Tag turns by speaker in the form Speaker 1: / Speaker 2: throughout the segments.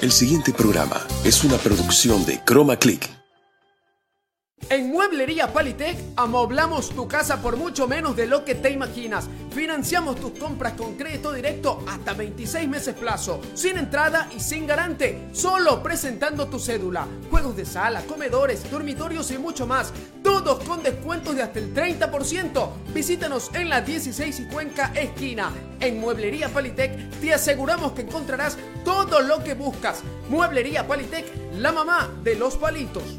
Speaker 1: El siguiente programa es una producción de Chroma Click.
Speaker 2: En Mueblería Palitec amoblamos tu casa por mucho menos de lo que te imaginas. Financiamos tus compras con crédito directo hasta 26 meses plazo, sin entrada y sin garante, solo presentando tu cédula. Juegos de sala, comedores, dormitorios y mucho más, todos con descuentos de hasta el 30%. Visítanos en la 16 y Cuenca esquina. En Mueblería Palitec te aseguramos que encontrarás todo lo que buscas. Mueblería Palitec, la mamá de los palitos.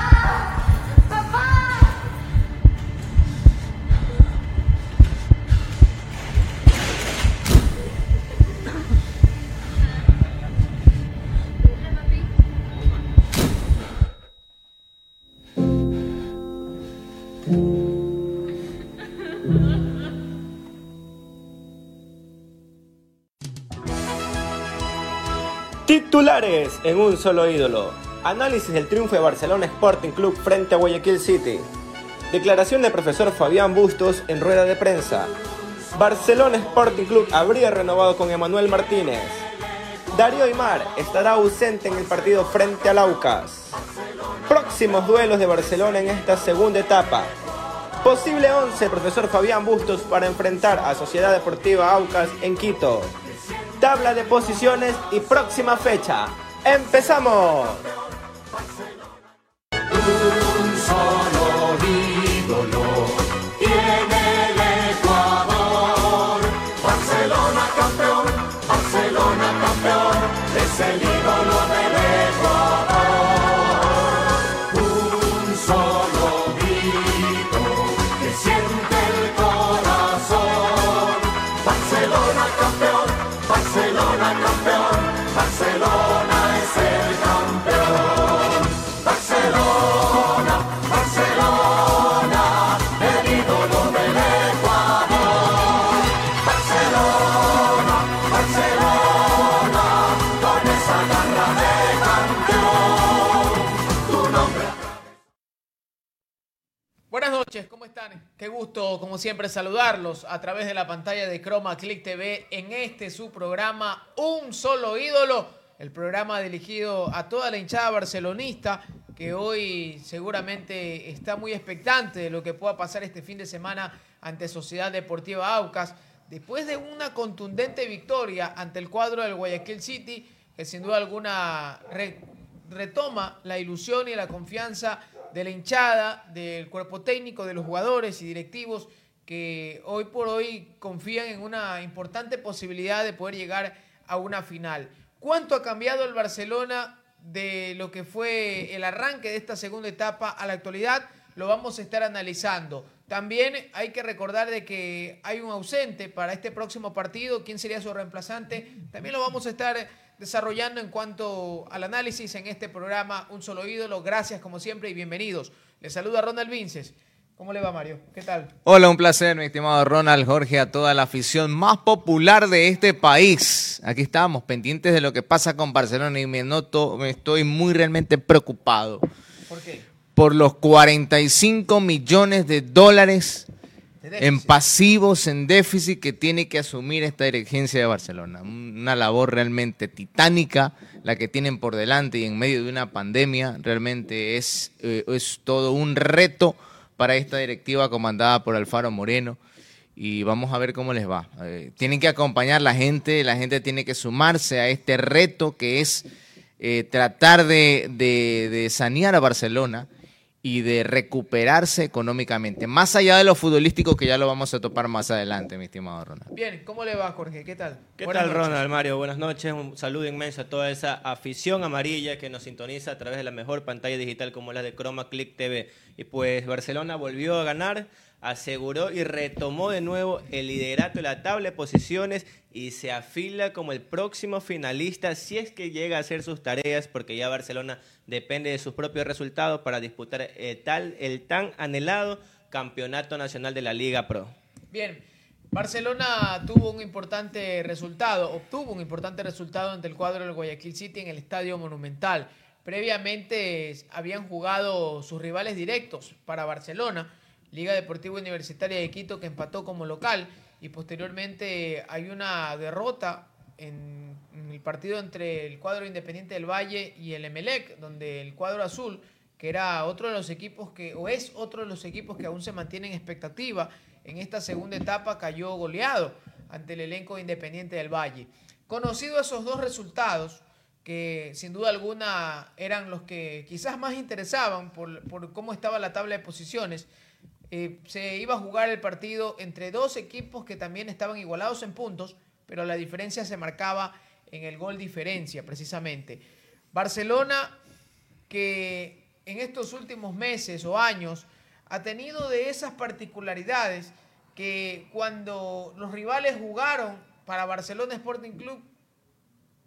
Speaker 3: Titulares en un solo ídolo. Análisis del triunfo de Barcelona Sporting Club frente a Guayaquil City. Declaración del profesor Fabián Bustos en rueda de prensa. Barcelona Sporting Club habría renovado con Emanuel Martínez. Darío Aymar estará ausente en el partido frente al Aucas. Próximos duelos de Barcelona en esta segunda etapa. Posible 11 profesor Fabián Bustos para enfrentar a Sociedad Deportiva Aucas en Quito. Tabla de posiciones y próxima fecha. ¡Empezamos!
Speaker 2: Qué gusto, como siempre, saludarlos a través de la pantalla de Chroma Click TV en este su programa Un Solo Ídolo, el programa dirigido a toda la hinchada barcelonista que hoy seguramente está muy expectante de lo que pueda pasar este fin de semana ante Sociedad Deportiva Aucas, después de una contundente victoria ante el cuadro del Guayaquil City, que sin duda alguna re- retoma la ilusión y la confianza de la hinchada, del cuerpo técnico, de los jugadores y directivos que hoy por hoy confían en una importante posibilidad de poder llegar a una final. ¿Cuánto ha cambiado el Barcelona de lo que fue el arranque de esta segunda etapa a la actualidad? Lo vamos a estar analizando. También hay que recordar de que hay un ausente para este próximo partido. ¿Quién sería su reemplazante? También lo vamos a estar desarrollando en cuanto al análisis en este programa Un Solo Ídolo. Gracias como siempre y bienvenidos. Les saluda Ronald Vinces. ¿Cómo le va Mario? ¿Qué tal?
Speaker 4: Hola, un placer, mi estimado Ronald Jorge, a toda la afición más popular de este país. Aquí estamos, pendientes de lo que pasa con Barcelona y me noto, me estoy muy realmente preocupado
Speaker 2: ¿Por qué?
Speaker 4: por los 45 millones de dólares. En pasivos, en déficit que tiene que asumir esta dirigencia de Barcelona. Una labor realmente titánica la que tienen por delante y en medio de una pandemia. Realmente es, eh, es todo un reto para esta directiva comandada por Alfaro Moreno. Y vamos a ver cómo les va. Eh, tienen que acompañar la gente, la gente tiene que sumarse a este reto que es eh, tratar de, de- de sanear a Barcelona y de recuperarse económicamente, más allá de lo futbolístico que ya lo vamos a topar más adelante, mi estimado Ronald.
Speaker 2: Bien, ¿cómo le va Jorge? ¿Qué tal?
Speaker 3: ¿Qué
Speaker 2: Buenas
Speaker 3: tal,
Speaker 2: noches.
Speaker 3: Ronald, Mario? Buenas noches. Un saludo inmenso a toda esa afición amarilla que nos sintoniza a través de la mejor pantalla digital como la de Chroma Click TV. Y pues Barcelona volvió a ganar, aseguró y retomó de nuevo el liderato de la tabla de posiciones y se afila como el próximo finalista si es que llega a hacer sus tareas, porque ya Barcelona depende de sus propios resultados para disputar el, tal, el tan anhelado campeonato nacional de la Liga Pro.
Speaker 2: Bien, Barcelona tuvo un importante resultado, obtuvo un importante resultado ante el cuadro del Guayaquil City en el Estadio Monumental. Previamente habían jugado sus rivales directos para Barcelona, Liga Deportiva Universitaria de Quito que empató como local y posteriormente hay una derrota en, el partido entre el cuadro Independiente del Valle y el Emelec, donde el cuadro azul, que era otro de los equipos que, o es otro de los equipos que aún se mantiene en expectativa, en esta segunda etapa cayó goleado ante el elenco Independiente del Valle. Conocido esos dos resultados, que sin duda alguna eran los que quizás más interesaban por, por cómo estaba la tabla de posiciones, eh, se iba a jugar el partido entre dos equipos que también estaban igualados en puntos, pero la diferencia se marcaba en el gol diferencia, precisamente. Barcelona, que en estos últimos meses o años ha tenido de esas particularidades que cuando los rivales jugaron para Barcelona Sporting Club,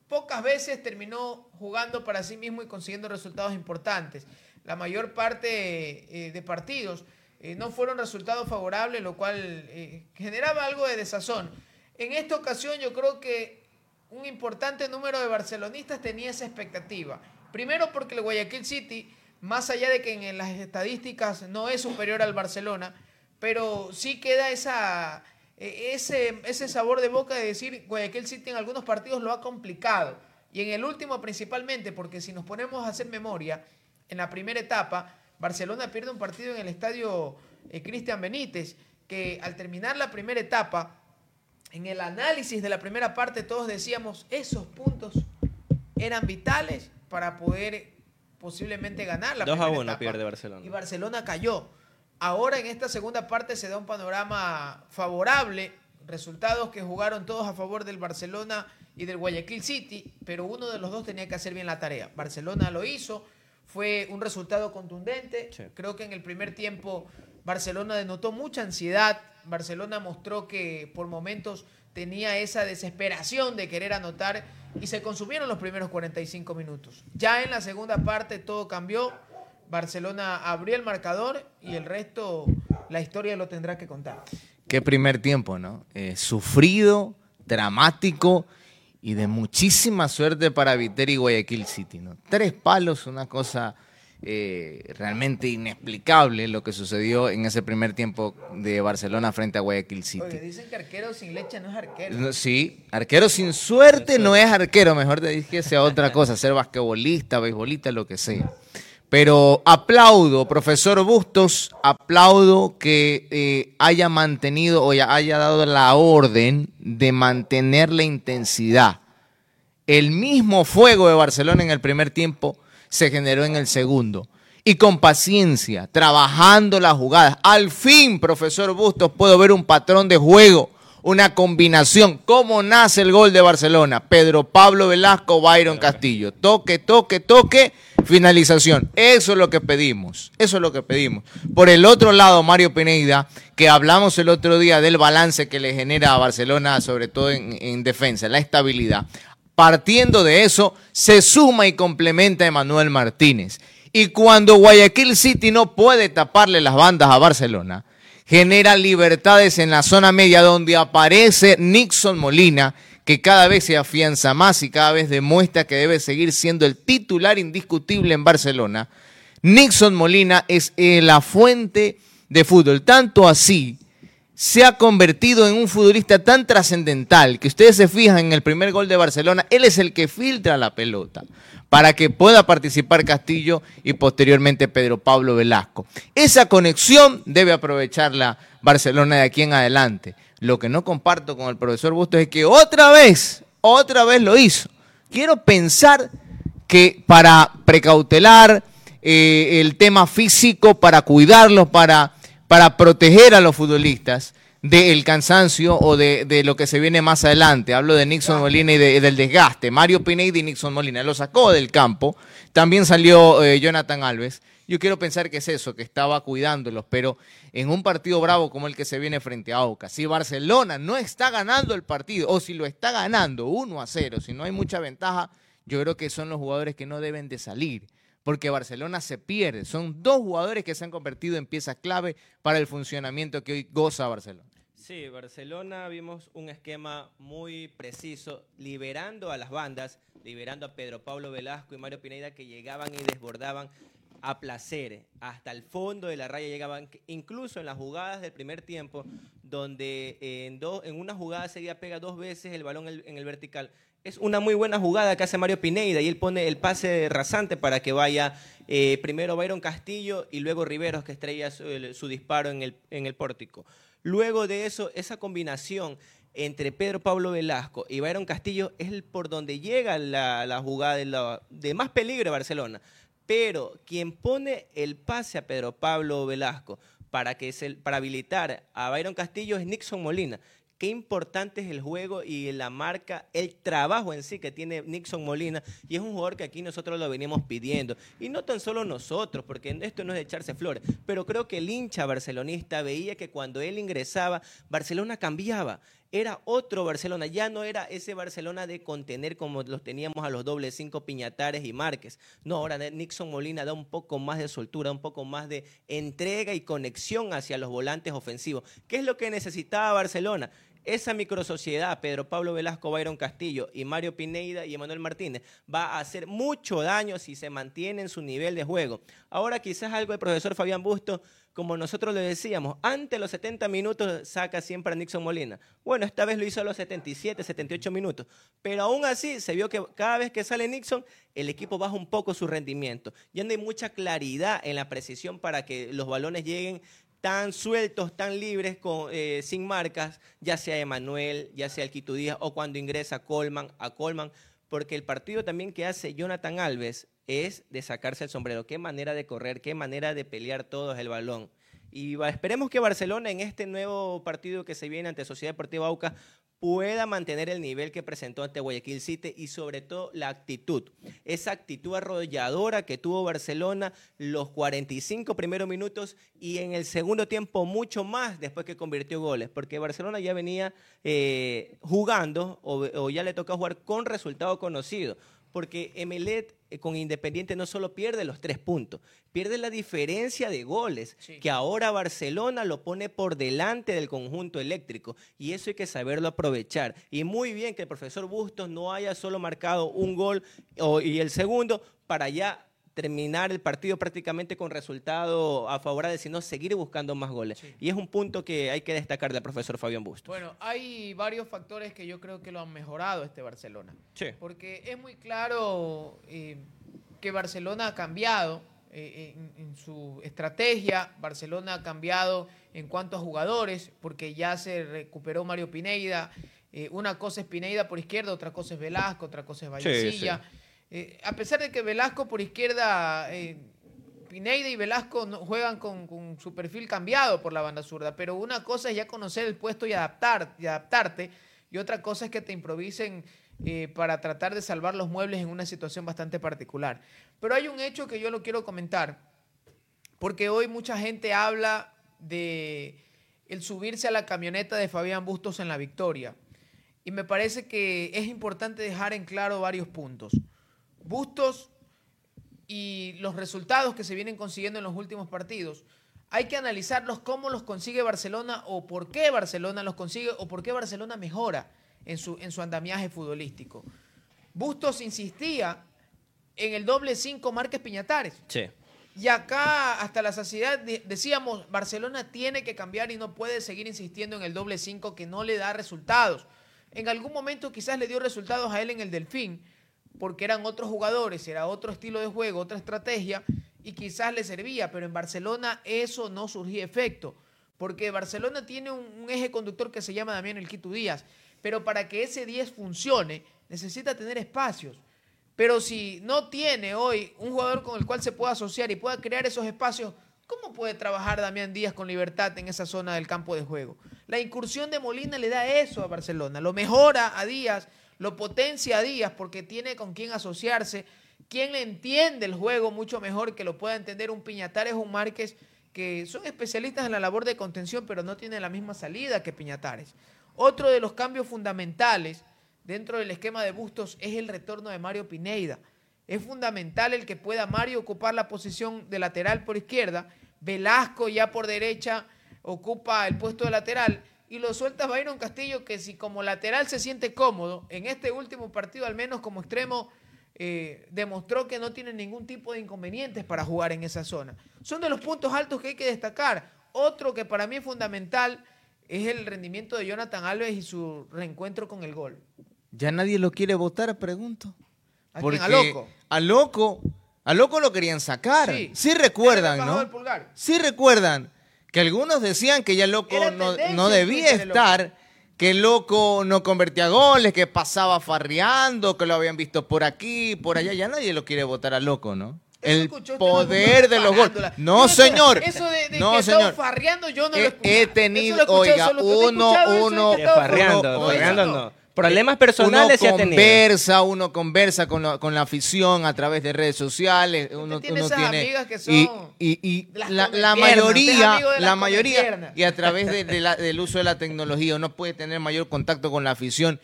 Speaker 2: pocas veces terminó jugando para sí mismo y consiguiendo resultados importantes. La mayor parte eh, de partidos eh, no fueron resultados favorables, lo cual eh, generaba algo de desazón. En esta ocasión yo creo que un importante número de barcelonistas tenía esa expectativa. Primero porque el Guayaquil City, más allá de que en las estadísticas no es superior al Barcelona, pero sí queda esa, eh, ese, sabor de boca de decir Guayaquil City en algunos partidos lo ha complicado. Y en el último principalmente, porque si nos ponemos a hacer memoria, en la primera etapa, Barcelona pierde un partido en el estadio eh, Cristian Benítez, que al terminar la primera etapa, en el análisis de la primera parte todos decíamos, esos puntos eran vitales para poder posiblemente ganar la
Speaker 5: 2 a
Speaker 2: primera
Speaker 5: 1
Speaker 2: etapa.
Speaker 5: pierde Barcelona.
Speaker 2: Y Barcelona cayó. Ahora en esta segunda parte se da un panorama favorable, resultados que jugaron todos a favor del Barcelona y del Guayaquil City, pero uno de los dos tenía que hacer bien la tarea. Barcelona lo hizo, fue un resultado contundente.
Speaker 5: Sí.
Speaker 2: Creo que en el primer tiempo Barcelona denotó mucha ansiedad. Barcelona mostró que por momentos tenía esa desesperación de querer anotar y se consumieron los primeros 45 minutos. Ya en la segunda parte todo cambió. Barcelona abrió el marcador y el resto la historia lo tendrá que contar.
Speaker 4: Qué primer tiempo, ¿no? Eh, sufrido, dramático y de muchísima suerte para Viteri y Guayaquil City, ¿no? Tres palos, una cosa eh, realmente inexplicable lo que sucedió en ese primer tiempo de Barcelona frente a Guayaquil City.
Speaker 2: Oye, dicen que arquero sin leche no es arquero.
Speaker 4: No, Sí, arquero sin suerte no es arquero, mejor te dije sea otra cosa, ser basquetbolista, beisbolista, lo que sea. Pero aplaudo, profesor Bustos, aplaudo que eh, haya mantenido o ya haya dado la orden de mantener la intensidad. El mismo fuego de Barcelona en el primer tiempo se generó en el segundo. Y con paciencia, trabajando las jugadas. Al fin, profesor Bustos, puedo ver un patrón de juego, una combinación. ¿Cómo nace el gol de Barcelona? Pedro Pablo Velasco, Byron Castillo. Toque, toque, toque, finalización. Eso es lo que pedimos. Eso es lo que pedimos. Por el otro lado, Mario Pineda, que hablamos el otro día del balance que le genera a Barcelona, sobre todo en, en defensa, la estabilidad. Partiendo de eso, se suma y complementa a Emanuel Martínez. Y cuando Guayaquil City no puede taparle las bandas a Barcelona, genera libertades en la zona media donde aparece Nixon Molina, que cada vez se afianza más y cada vez demuestra que debe seguir siendo el titular indiscutible en Barcelona. Nixon Molina es la fuente de fútbol, tanto así se ha convertido en un futbolista tan trascendental que ustedes se fijan en el primer gol de Barcelona, él es el que filtra la pelota para que pueda participar Castillo y posteriormente Pedro Pablo Velasco. Esa conexión debe aprovecharla Barcelona de aquí en adelante. Lo que no comparto con el profesor Bustos es que otra vez, otra vez lo hizo. Quiero pensar que para precautelar eh, el tema físico, para cuidarlos, para para proteger a los futbolistas del cansancio o de, de, lo que se viene más adelante. Hablo de Nixon Molina y de, del desgaste. Mario Pineda y Nixon Molina lo sacó del campo. También salió eh, Jonathan Alves. Yo quiero pensar que es eso, que estaba cuidándolos, pero en un partido bravo como el que se viene frente a Aucas, si Barcelona no está ganando el partido, o si lo está ganando 1 a 0, si no hay mucha ventaja, yo creo que son los jugadores que no deben de salir porque Barcelona se pierde. Son dos jugadores que se han convertido en piezas clave para el funcionamiento que hoy goza Barcelona.
Speaker 3: Sí, Barcelona vimos un esquema muy preciso, liberando a las bandas, liberando a Pedro Pablo Velasco y Mario Pineda que llegaban y desbordaban a placer, hasta el fondo de la raya llegaban, incluso en las jugadas del primer tiempo, donde en, dos, en una jugada seguida pega dos veces el balón en el, en vertical. Es una muy buena jugada que hace Mario Pineda y él pone el pase rasante para que vaya eh, primero Byron Castillo y luego Riveros que estrella su, disparo en el, en el pórtico. Luego de eso, esa combinación entre Pedro Pablo Velasco y Byron Castillo es el por donde llega la, la jugada de, de más peligro de Barcelona. Pero quien pone el pase a Pedro Pablo Velasco para, que se, para habilitar a Byron Castillo es Nixon Molina. Qué importante es el juego y la marca, el trabajo en sí que tiene Nixon Molina. Y es un jugador que aquí nosotros lo venimos pidiendo. Y no tan solo nosotros, porque esto no es de echarse flores. Pero creo que el hincha barcelonista veía que cuando él ingresaba, Barcelona cambiaba. Era otro Barcelona, ya no era ese Barcelona de contener como los teníamos a los dobles cinco Piñatares y Márquez. No, ahora Nixon Molina da un poco más de soltura, un poco más de entrega y conexión hacia los volantes ofensivos. ¿Qué es lo que necesitaba Barcelona? Esa microsociedad, Pedro Pablo Velasco, Byron Castillo y Mario Pineida y Emanuel Martínez, va a hacer mucho daño si se mantiene en su nivel de juego. Ahora quizás algo del profesor Fabián Busto, como nosotros le decíamos, antes de los 70 minutos saca siempre a Nixon Molina. Bueno, esta vez lo hizo a los 77, 78 minutos. Pero aún así se vio que cada vez que sale Nixon, el equipo baja un poco su rendimiento. Ya no hay mucha claridad en la precisión para que los balones lleguen tan sueltos, tan libres, eh, sin marcas, ya sea Emanuel, ya sea el Quito Díaz, o cuando ingresa Colman, a Colman, porque el partido también que hace Jonathan Alves es de sacarse el sombrero. Qué manera de correr, qué manera de pelear todos el balón. Y esperemos que Barcelona en este nuevo partido que se viene ante Sociedad Deportiva Aucas pueda mantener el nivel que presentó ante Guayaquil City y sobre todo la actitud. Esa actitud arrolladora que tuvo Barcelona los 45 primeros minutos y en el segundo tiempo mucho más después que convirtió goles, porque Barcelona ya venía eh, jugando o, ya le toca jugar con resultado conocido porque Emelet eh, con Independiente no solo pierde los tres puntos, pierde la diferencia de goles,
Speaker 2: Sí.
Speaker 3: que ahora Barcelona lo pone por delante del conjunto eléctrico, y eso hay que saberlo aprovechar. Y muy bien que el profesor Bustos no haya solo marcado un gol y el segundo para ya terminar el partido prácticamente con resultado a favorable, sino seguir buscando más goles.
Speaker 2: Sí.
Speaker 3: Y es un punto que hay que destacar del profesor Fabián Bustos.
Speaker 2: Bueno, hay varios factores que yo creo que lo han mejorado este Barcelona.
Speaker 3: Sí.
Speaker 2: Porque es muy claro eh, que Barcelona ha cambiado eh, en, en su estrategia, Barcelona ha cambiado en cuanto a jugadores, porque ya se recuperó Mario Pineida. Eh, una cosa es Pineida por izquierda, otra cosa es Velasco, otra cosa es Vallecilla. Eh, a pesar de que Velasco por izquierda, eh, Pineida y Velasco juegan con, con su perfil cambiado por la banda zurda, pero una cosa es ya conocer el puesto y, adaptar, y adaptarte, y otra cosa es que te improvisen eh, para tratar de salvar los muebles en una situación bastante particular. Pero hay un hecho que yo lo quiero comentar, porque hoy mucha gente habla de el subirse a la camioneta de Fabián Bustos en la victoria. Y me parece que es importante dejar en claro varios puntos. Bustos y los resultados que se vienen consiguiendo en los últimos partidos, hay que analizarlos cómo los consigue Barcelona o por qué Barcelona los consigue o por qué Barcelona mejora en su, en su andamiaje futbolístico. Bustos insistía en el doble cinco Márquez Piñatares.
Speaker 3: Sí.
Speaker 2: Y acá, hasta la saciedad, de- decíamos, Barcelona tiene que cambiar y no puede seguir insistiendo en el doble 5 que no le da resultados. En algún momento quizás le dio resultados a él en el Delfín, porque eran otros jugadores, era otro estilo de juego, otra estrategia, y quizás le servía, pero en Barcelona eso no surgía efecto, porque Barcelona tiene un, eje conductor que se llama Damián El Quito Díaz, pero para que ese 10 funcione, necesita tener espacios. Pero si no tiene hoy un jugador con el cual se pueda asociar y pueda crear esos espacios, ¿cómo puede trabajar Damián Díaz con libertad en esa zona del campo de juego? La incursión de Molina le da eso a Barcelona, lo mejora a Díaz, lo potencia Díaz porque tiene con quién asociarse, quien le entiende el juego mucho mejor que lo pueda entender un Piñatares o un Márquez que son especialistas en la labor de contención pero no tienen la misma salida que Piñatares. Otro de los cambios fundamentales dentro del esquema de Bustos es el retorno de Mario Pineida. Es fundamental el que pueda Mario ocupar la posición de lateral por izquierda, Velasco ya por derecha ocupa el puesto de lateral y lo sueltas Byron Castillo, que si como lateral se siente cómodo, en este último partido, al menos como extremo, eh, demostró que no tiene ningún tipo de inconvenientes para jugar en esa zona. Son de los puntos altos que hay que destacar. Otro que para mí es fundamental es el rendimiento de Jonathan Alves y su reencuentro con el gol.
Speaker 4: Ya nadie lo quiere votar, pregunto.
Speaker 2: ¿A
Speaker 4: Porque
Speaker 2: quién? ¿A Loco?
Speaker 4: A Loco, a Loco lo querían sacar.
Speaker 2: Sí.
Speaker 4: Sí, recuerdan, ¿no? Sí recuerdan que algunos decían que ya Loco no, no debía estar, que Loco no convertía goles, que pasaba farreando, que lo habían visto por aquí, por allá. Ya nadie lo quiere votar a Loco, ¿no?
Speaker 2: Eso
Speaker 4: El poder de los goles. No, señor.
Speaker 2: Eso de, de
Speaker 4: no,
Speaker 2: que
Speaker 4: señor.
Speaker 2: estaba farreando yo no lo he
Speaker 4: tenido,
Speaker 2: lo he escuchado
Speaker 4: oiga,
Speaker 2: solo. ¿Usted ha
Speaker 4: uno, uno,
Speaker 3: farreando, farreando no. Problemas personales
Speaker 4: uno
Speaker 3: sí ha tenido.
Speaker 4: conversa, uno conversa con, la- con la afición a través de redes sociales. Uno,
Speaker 2: tiene
Speaker 4: uno
Speaker 2: esas
Speaker 4: tiene
Speaker 2: amigas que
Speaker 4: y,
Speaker 2: son
Speaker 4: y- y
Speaker 2: las
Speaker 4: la, mayoría, la mayoría y a través de- de la- del uso de la tecnología uno puede tener mayor contacto con la afición.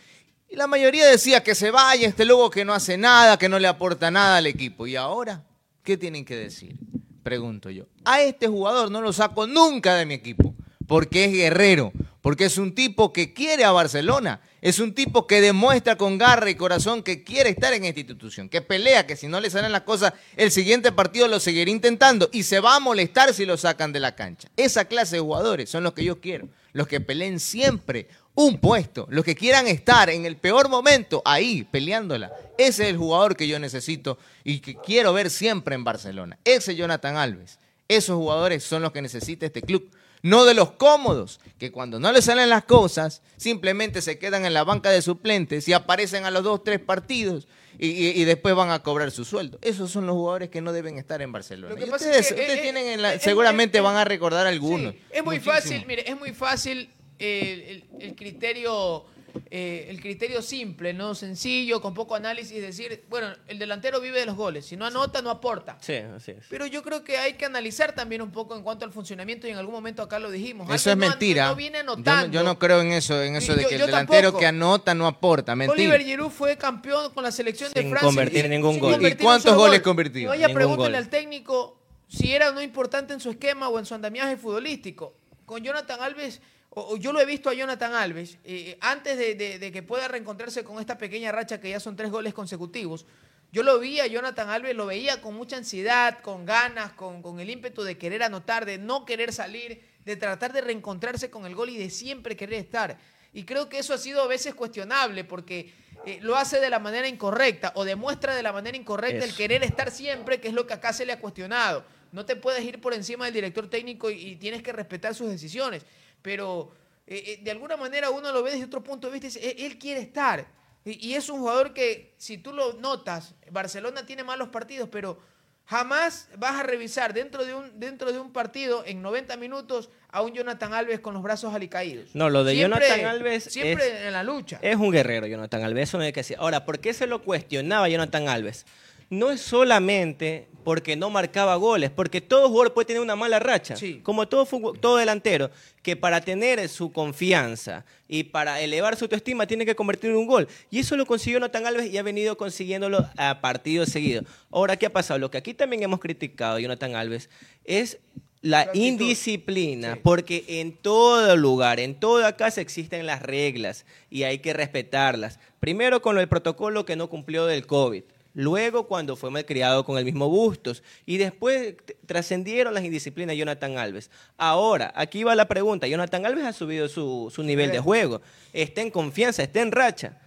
Speaker 4: Y la mayoría decía que se vaya este lobo que no hace nada, que no le aporta nada al equipo. Y ahora, ¿qué tienen que decir? Pregunto yo. A este jugador no lo saco nunca de mi equipo, porque es guerrero, porque es un tipo que quiere a Barcelona, es un tipo que demuestra con garra y corazón que quiere estar en esta institución, que pelea, que si no le salen las cosas, el siguiente partido lo seguirá intentando y se va a molestar si lo sacan de la cancha. Esa clase de jugadores son los que yo quiero, los que peleen siempre un puesto, los que quieran estar en el peor momento ahí peleándola. Ese es el jugador que yo necesito y que quiero ver siempre en Barcelona. Ese Jonathan Alves. Esos jugadores son los que necesita este club. No de los cómodos, que cuando no les salen las cosas, simplemente se quedan en la banca de suplentes y aparecen a los dos, tres partidos y, y- y después van a cobrar su sueldo. Esos son los jugadores que no deben estar en Barcelona.
Speaker 2: Lo que
Speaker 4: Y
Speaker 2: pasa
Speaker 4: ustedes,
Speaker 2: es que,
Speaker 4: ustedes
Speaker 2: eh,
Speaker 4: tienen en la-
Speaker 2: eh, eh,
Speaker 4: seguramente
Speaker 2: eh,
Speaker 4: van a recordar algunos.
Speaker 2: Sí, es muy
Speaker 4: Muchísimo.
Speaker 2: fácil, mire, es muy fácil eh, el, el criterio, eh, el criterio simple, no sencillo, con poco análisis, decir, bueno, el delantero vive de los goles, si no anota, no aporta.
Speaker 3: Sí, así es.
Speaker 2: Pero yo creo que hay que analizar también un poco en cuanto al funcionamiento y en algún momento acá lo dijimos.
Speaker 4: Eso es
Speaker 2: no-
Speaker 4: mentira.
Speaker 2: No, viene
Speaker 4: yo, no,
Speaker 2: anotando.
Speaker 4: yo no creo en eso, en eso
Speaker 2: Sí,
Speaker 4: de
Speaker 2: yo-
Speaker 4: que el
Speaker 2: yo
Speaker 4: delantero
Speaker 2: tampoco.
Speaker 4: que anota no aporta. Mentira.
Speaker 2: Oliver Giroud fue campeón con la selección de
Speaker 3: Sin
Speaker 2: Francia.
Speaker 3: convertir ningún gol.
Speaker 2: convertir
Speaker 4: ¿Y cuántos goles
Speaker 2: gol.
Speaker 4: convirtió?
Speaker 2: Y vaya,
Speaker 3: Ningún
Speaker 2: pregúntale
Speaker 3: gol.
Speaker 2: al técnico si era o no importante en su esquema o en su andamiaje futbolístico. Con Jonathan Alves, o, yo lo he visto a Jonathan Alves, eh, antes de, de- de que pueda reencontrarse con esta pequeña racha que ya son tres goles consecutivos, yo lo vi a Jonathan Alves, lo veía con mucha ansiedad, con ganas, con, con el ímpetu de querer anotar, de no querer salir, de tratar de reencontrarse con el gol y de siempre querer estar. Y creo que eso ha sido a veces cuestionable porque eh, lo hace de la manera incorrecta o demuestra de la manera incorrecta el querer estar siempre, que es lo que acá se le ha cuestionado. No te puedes ir por encima del director técnico y, y tienes que respetar sus decisiones. Pero eh, eh, de alguna manera uno lo ve desde otro punto de vista y dice, "Eh, él quiere estar. Y, y es un jugador que, si tú lo notas, Barcelona tiene malos partidos, pero jamás vas a revisar dentro de un, dentro de un partido en 90 minutos a un Jonathan Alves con los brazos alicaídos.
Speaker 3: No, lo de
Speaker 2: Siempre-
Speaker 3: Jonathan Alves
Speaker 2: Siempre
Speaker 3: es-
Speaker 2: en la lucha.
Speaker 3: Es un guerrero, Jonathan Alves, eso no hay que decir. Ahora, ¿por qué se lo cuestionaba Jonathan Alves? No es solamente porque no marcaba goles, porque todo jugador puede tener una mala racha,
Speaker 2: Sí.
Speaker 3: como todo, fútbol- todo delantero, que para tener su confianza y para elevar su autoestima tiene que convertir en un gol. Y eso lo consiguió Jonathan Alves y ha venido consiguiéndolo a partidos seguidos. Ahora, ¿qué ha pasado? Lo que aquí también hemos criticado, Jonathan Alves, es la indisciplina,
Speaker 2: Sí.
Speaker 3: porque en todo lugar, en toda casa existen las reglas y hay que respetarlas. Primero con el protocolo que no cumplió del COVID. Luego cuando fue malcriado con el mismo Bustos. Y después trascendieron las indisciplinas de Jonathan Alves. Ahora, aquí va la pregunta. Jonathan Alves ha subido su, su nivel de juego. Está en confianza, está en racha.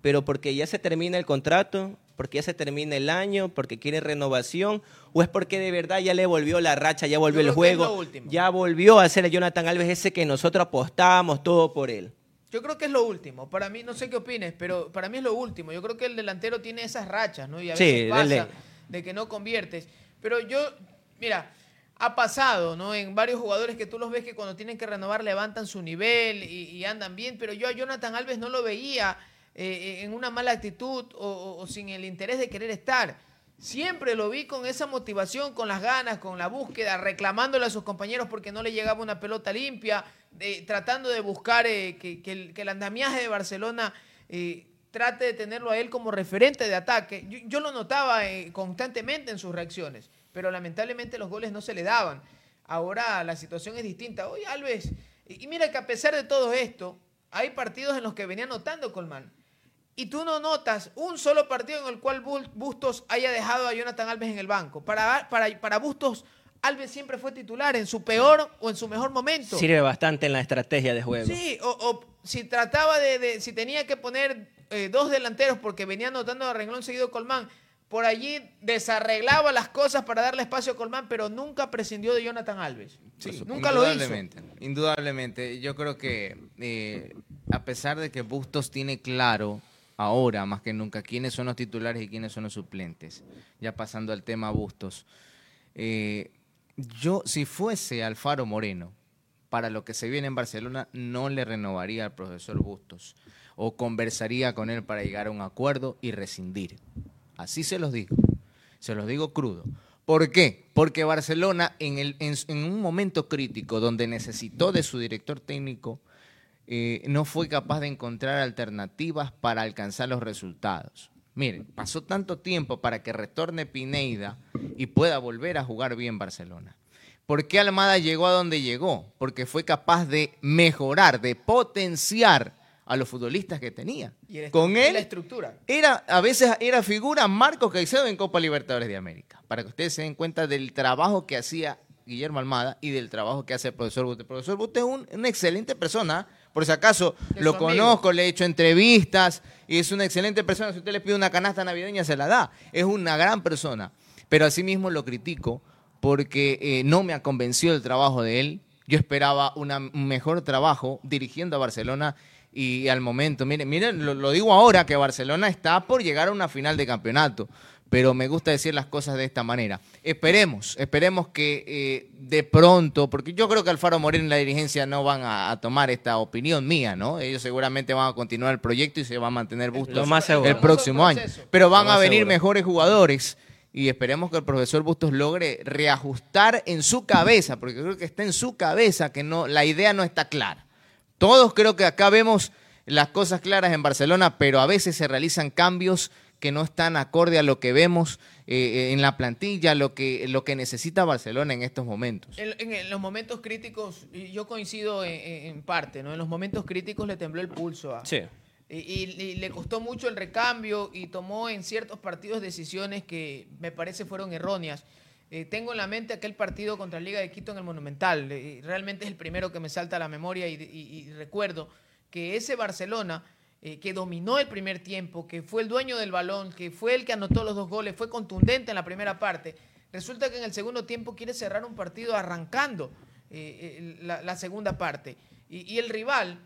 Speaker 3: Pero porque ya se termina el contrato, porque ya se termina el año, porque quiere renovación, o es porque de verdad ya le volvió la racha, ya volvió
Speaker 2: Yo
Speaker 3: el juego, ya volvió a ser el Jonathan Alves ese que nosotros apostábamos todo por él.
Speaker 2: Yo creo que es lo último. Para mí, no sé qué opines, pero para mí es lo último. Yo creo que el delantero tiene esas rachas, ¿no? Y a
Speaker 3: Sí,
Speaker 2: veces pasa
Speaker 3: dele.
Speaker 2: de que no conviertes. Pero yo, mira, ha pasado, ¿no? En varios jugadores que tú los ves que cuando tienen que renovar levantan su nivel y, y andan bien, pero yo a Jonathan Alves no lo veía eh, en una mala actitud o, o- o sin el interés de querer estar. Siempre lo vi con esa motivación, con las ganas, con la búsqueda, reclamándole a sus compañeros porque no le llegaba una pelota limpia, tratando de buscar eh, que, el, andamiaje de Barcelona eh, trate de tenerlo a él como referente de ataque. Yo, lo notaba eh, constantemente en sus reacciones, pero lamentablemente los goles no se le daban. Ahora la situación es distinta. Hoy Alves Y, mira que a pesar de todo esto, hay partidos en los que venía anotando Colmán. Y tú no notas un solo partido en el cual Bustos haya dejado a Jonathan Alves en el banco. Para, para, para Bustos, Alves siempre fue titular en su peor o en su mejor momento.
Speaker 3: Sirve bastante en la estrategia de juego.
Speaker 2: Sí, o, o si trataba de, de- si tenía que poner eh, dos delanteros porque venía anotando a renglón seguido Colmán, por allí desarreglaba las cosas para darle espacio a Colmán, pero nunca prescindió de Jonathan Alves.
Speaker 4: Sí,
Speaker 2: nunca lo hizo.
Speaker 4: indudablemente, Indudablemente. Yo creo que eh, a pesar de que Bustos tiene claro ahora más que nunca quiénes son los titulares y quiénes son los suplentes, ya pasando al tema Bustos, eh, yo si fuese Alfaro Moreno, para lo que se viene en Barcelona, no le renovaría al profesor Bustos o conversaría con él para llegar a un acuerdo y rescindir. Así se los digo. Se los digo crudo. ¿Por qué? Porque Barcelona en, un momento crítico donde necesitó de su director técnico, eh, no fue capaz de encontrar alternativas para alcanzar los resultados. Miren, pasó tanto tiempo para que retorne Pineida y pueda volver a jugar bien Barcelona. ¿Por qué Almada llegó a donde llegó? Porque fue capaz de mejorar, de potenciar a los futbolistas que tenía.
Speaker 2: Y el estru-
Speaker 4: Con
Speaker 2: y
Speaker 4: él
Speaker 2: la estructura.
Speaker 4: era, a veces era figura Marcos Caicedo en Copa Libertadores de América. Para que ustedes se den cuenta del trabajo que hacía Guillermo Almada y del trabajo que hace el profesor Bute. El profesor Bute es un- una excelente persona. Por si acaso lo
Speaker 2: amigo.
Speaker 4: conozco, le he hecho entrevistas y es una excelente persona. Si usted le pide una canasta navideña, se la da. Es una gran persona. Pero asimismo lo critico porque eh, no me ha convencido el trabajo de él. Yo esperaba una- un mejor trabajo dirigiendo a Barcelona y al momento, miren, miren, lo, lo digo ahora que Barcelona está por llegar a una final de campeonato, pero me gusta decir las cosas de esta manera. Esperemos, esperemos que eh, de pronto, porque yo creo que Alfaro Moreno y la dirigencia no van a, a tomar esta opinión mía, ¿no? Ellos seguramente van a continuar el proyecto y se va a mantener Bustos
Speaker 3: Lo más seguro.
Speaker 4: el próximo año. Pero van a venir
Speaker 3: seguro.
Speaker 4: mejores jugadores y esperemos que el profesor Bustos logre reajustar en su cabeza, porque creo que está en su cabeza que no la idea no está clara. Todos creo que acá vemos las cosas claras en Barcelona, pero a veces se realizan cambios que no están acorde a lo que vemos eh, en la plantilla, lo que, lo que necesita Barcelona en estos momentos.
Speaker 2: En, los momentos críticos, yo coincido en, en- en parte, ¿no? En los momentos críticos le tembló el pulso a,
Speaker 3: Sí.
Speaker 2: Y, y- y le costó mucho el recambio y tomó en ciertos partidos decisiones que me parece fueron erróneas. Eh, tengo en la mente aquel partido contra Liga de Quito en el Monumental. eh, realmente es el primero que me salta a la memoria y, y- y recuerdo que ese Barcelona eh, que dominó el primer tiempo, que fue el dueño del balón, que fue el que anotó los dos goles, fue contundente en la primera parte. Resulta que en el segundo tiempo quiere cerrar un partido arrancando eh, la, la segunda parte. Y, y el rival,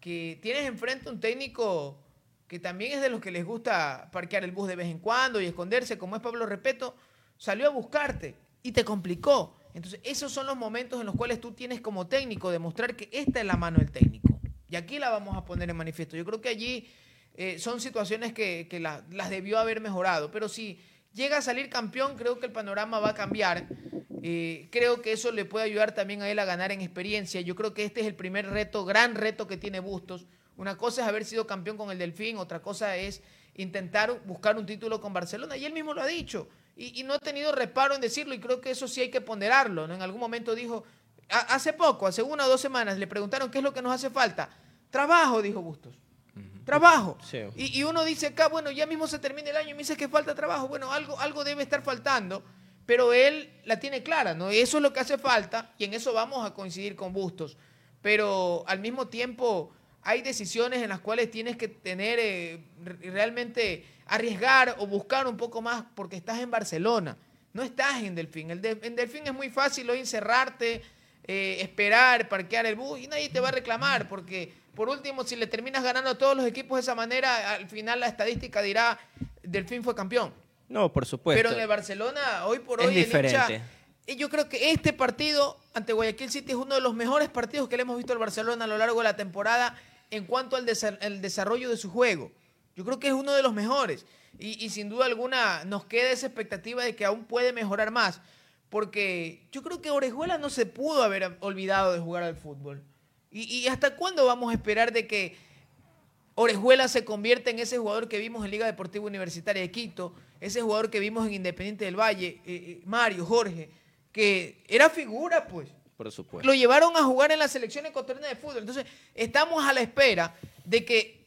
Speaker 2: que tienes enfrente un técnico que también es de los que les gusta parquear el bus de vez en cuando y esconderse, como es Pablo Repeto, salió a buscarte y te complicó. Entonces, esos son los momentos en los cuales tú tienes como técnico demostrar que esta es la mano del técnico. Y aquí la vamos a poner en manifiesto. Yo creo que allí eh, son situaciones que, que la- las debió haber mejorado. Pero si llega a salir campeón, creo que el panorama va a cambiar. Eh, creo que eso le puede ayudar también a él a ganar en experiencia. Yo creo que este es el primer reto, gran reto que tiene Bustos. Una cosa es haber sido campeón con el Delfín, otra cosa es intentar buscar un título con Barcelona. Y él mismo lo ha dicho. Y, y no ha tenido reparo en decirlo y creo que eso sí hay que ponderarlo. ¿no? En algún momento dijo, hace poco, hace una o dos semanas, le preguntaron qué es lo que nos hace falta. Trabajo, dijo Bustos. Trabajo.
Speaker 3: Sí.
Speaker 2: Y, y uno dice acá, bueno, ya mismo se termina el año y me dice que falta trabajo. Bueno, algo, algo debe estar faltando, pero él la tiene clara, ¿no? Eso es lo que hace falta y en eso vamos a coincidir con Bustos. Pero al mismo tiempo hay decisiones en las cuales tienes que tener, eh, re- realmente arriesgar o buscar un poco más porque estás en Barcelona, no estás en Delfín. El de- en Delfín es muy fácil hoy encerrarte, eh, esperar, parquear el bus y nadie te va a reclamar porque por último si le terminas ganando a todos los equipos de esa manera, al final la estadística dirá Delfín fue campeón.
Speaker 3: No, por supuesto.
Speaker 2: Pero en el Barcelona, hoy por
Speaker 3: Es
Speaker 2: hoy, el hincha- y yo creo que este partido ante Guayaquil City es uno de los mejores partidos que le hemos visto al Barcelona a lo largo de la temporada en cuanto al desa- el desarrollo de su juego. Yo creo que es uno de los mejores. Y, y sin duda alguna nos queda esa expectativa de que aún puede mejorar más. Porque yo creo que Orejuela no se pudo haber olvidado de jugar al fútbol. ¿Y, y hasta cuándo vamos a esperar de que Orejuela se convierte en ese jugador que vimos en Liga Deportiva Universitaria de Quito, ese jugador que vimos en Independiente del Valle, eh, eh, Mario, Jorge, que era figura, pues.
Speaker 3: Por supuesto.
Speaker 2: lo llevaron a jugar en la selección ecuatoriana de fútbol. Entonces, estamos a la espera de que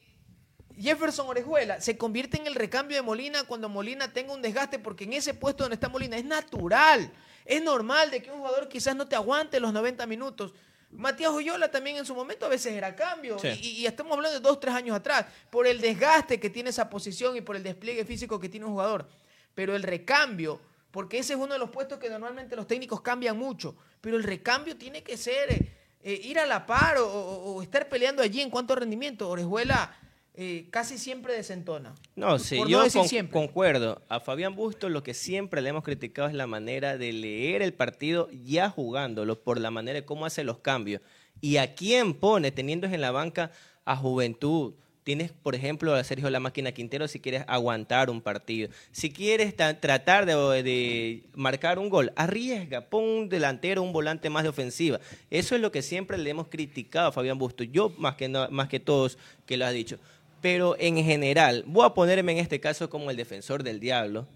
Speaker 2: Jefferson Orejuela se convierta en el recambio de Molina cuando Molina tenga un desgaste, porque en ese puesto donde está Molina es natural. Es normal de que un jugador quizás no te aguante los 90 minutos. Matías Oyola también en su momento a veces era cambio.
Speaker 3: Sí.
Speaker 2: Y, y estamos hablando de dos, tres años atrás. Por el desgaste que tiene esa posición y por el despliegue físico que tiene un jugador. Pero el recambio, porque ese es uno de los puestos que normalmente los técnicos cambian mucho. Pero el recambio tiene que ser eh, eh, ir a la par o, o- o estar peleando allí en cuanto a rendimiento. Orejuela eh, casi siempre desentona.
Speaker 3: No, sí,
Speaker 2: Por
Speaker 3: yo
Speaker 2: no decir
Speaker 3: con-
Speaker 2: siempre.
Speaker 3: concuerdo. A Fabián Busto lo que siempre le hemos criticado es la manera de leer el partido ya jugándolo, por la manera de cómo hace los cambios. Y a quién pone, teniendo en la banca a Juventud. Tienes, por ejemplo, a Sergio La Máquina Quintero si quieres aguantar un partido. Si quieres ta- tratar de, de marcar un gol, arriesga, pon un delantero, un volante más de ofensiva. Eso es lo que siempre le hemos criticado a Fabián Busto. Yo más que, no- más que todos que lo has dicho. Pero en general, voy a ponerme en este caso como el defensor del diablo,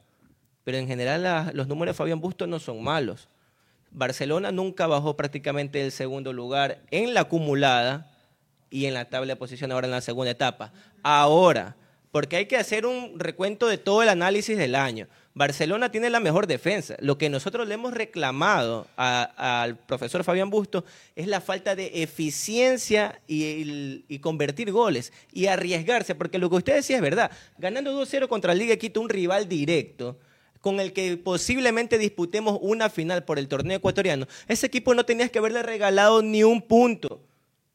Speaker 3: pero en general los números de Fabián Busto no son malos. Barcelona nunca bajó prácticamente del segundo lugar en la acumulada y en la tabla de posición ahora en la segunda etapa. Ahora, porque hay que hacer un recuento de todo el análisis del año. Barcelona tiene la mejor defensa. Lo que nosotros le hemos reclamado al profesor Fabián Busto es la falta de eficiencia y, convertir goles y arriesgarse, porque lo que usted decía es verdad. Ganando 2-0 contra Liga Quito, un rival directo, con el que posiblemente disputemos una final por el torneo ecuatoriano, ese equipo no tenías que haberle regalado ni un punto.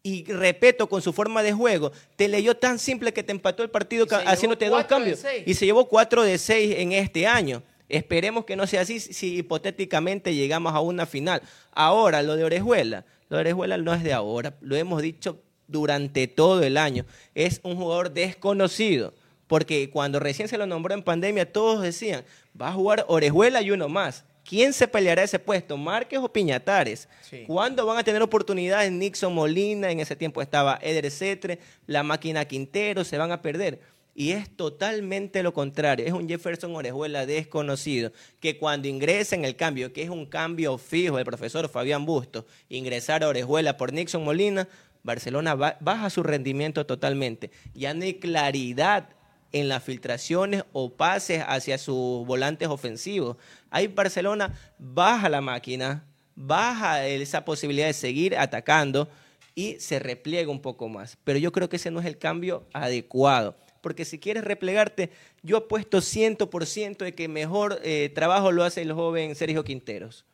Speaker 3: Y repito, con su forma de juego, te leyó tan simple que te empató el partido haciéndote dos cambios. Y se llevó 4 de 6 en este año. Esperemos que no sea así si hipotéticamente llegamos a una final. Ahora, lo de Orejuela. Lo de Orejuela no es de ahora, lo hemos dicho durante todo el año. Es un jugador desconocido. Porque cuando recién se lo nombró en pandemia, todos decían, va a jugar Orejuela y uno más. ¿Quién se peleará ese puesto? ¿Márquez o Piñatares?
Speaker 2: Sí.
Speaker 3: ¿Cuándo van a tener oportunidades Nixon Molina? En ese tiempo estaba Eder Cetre, la máquina Quintero, se van a perder. Y es totalmente lo contrario. Es un Jefferson Orejuela desconocido que cuando ingresa en el cambio, que es un cambio fijo del profesor Fabián Busto, ingresar a Orejuela por Nixon Molina, Barcelona ba- baja su rendimiento totalmente. Ya no hay claridad en las filtraciones o pases hacia sus volantes ofensivos. Ahí Barcelona baja la máquina, baja esa posibilidad de seguir atacando y se repliega un poco más. Pero yo creo que ese no es el cambio adecuado. Porque si quieres replegarte, yo apuesto 100% de que mejor eh, trabajo lo hace el joven Sergio Quinteros.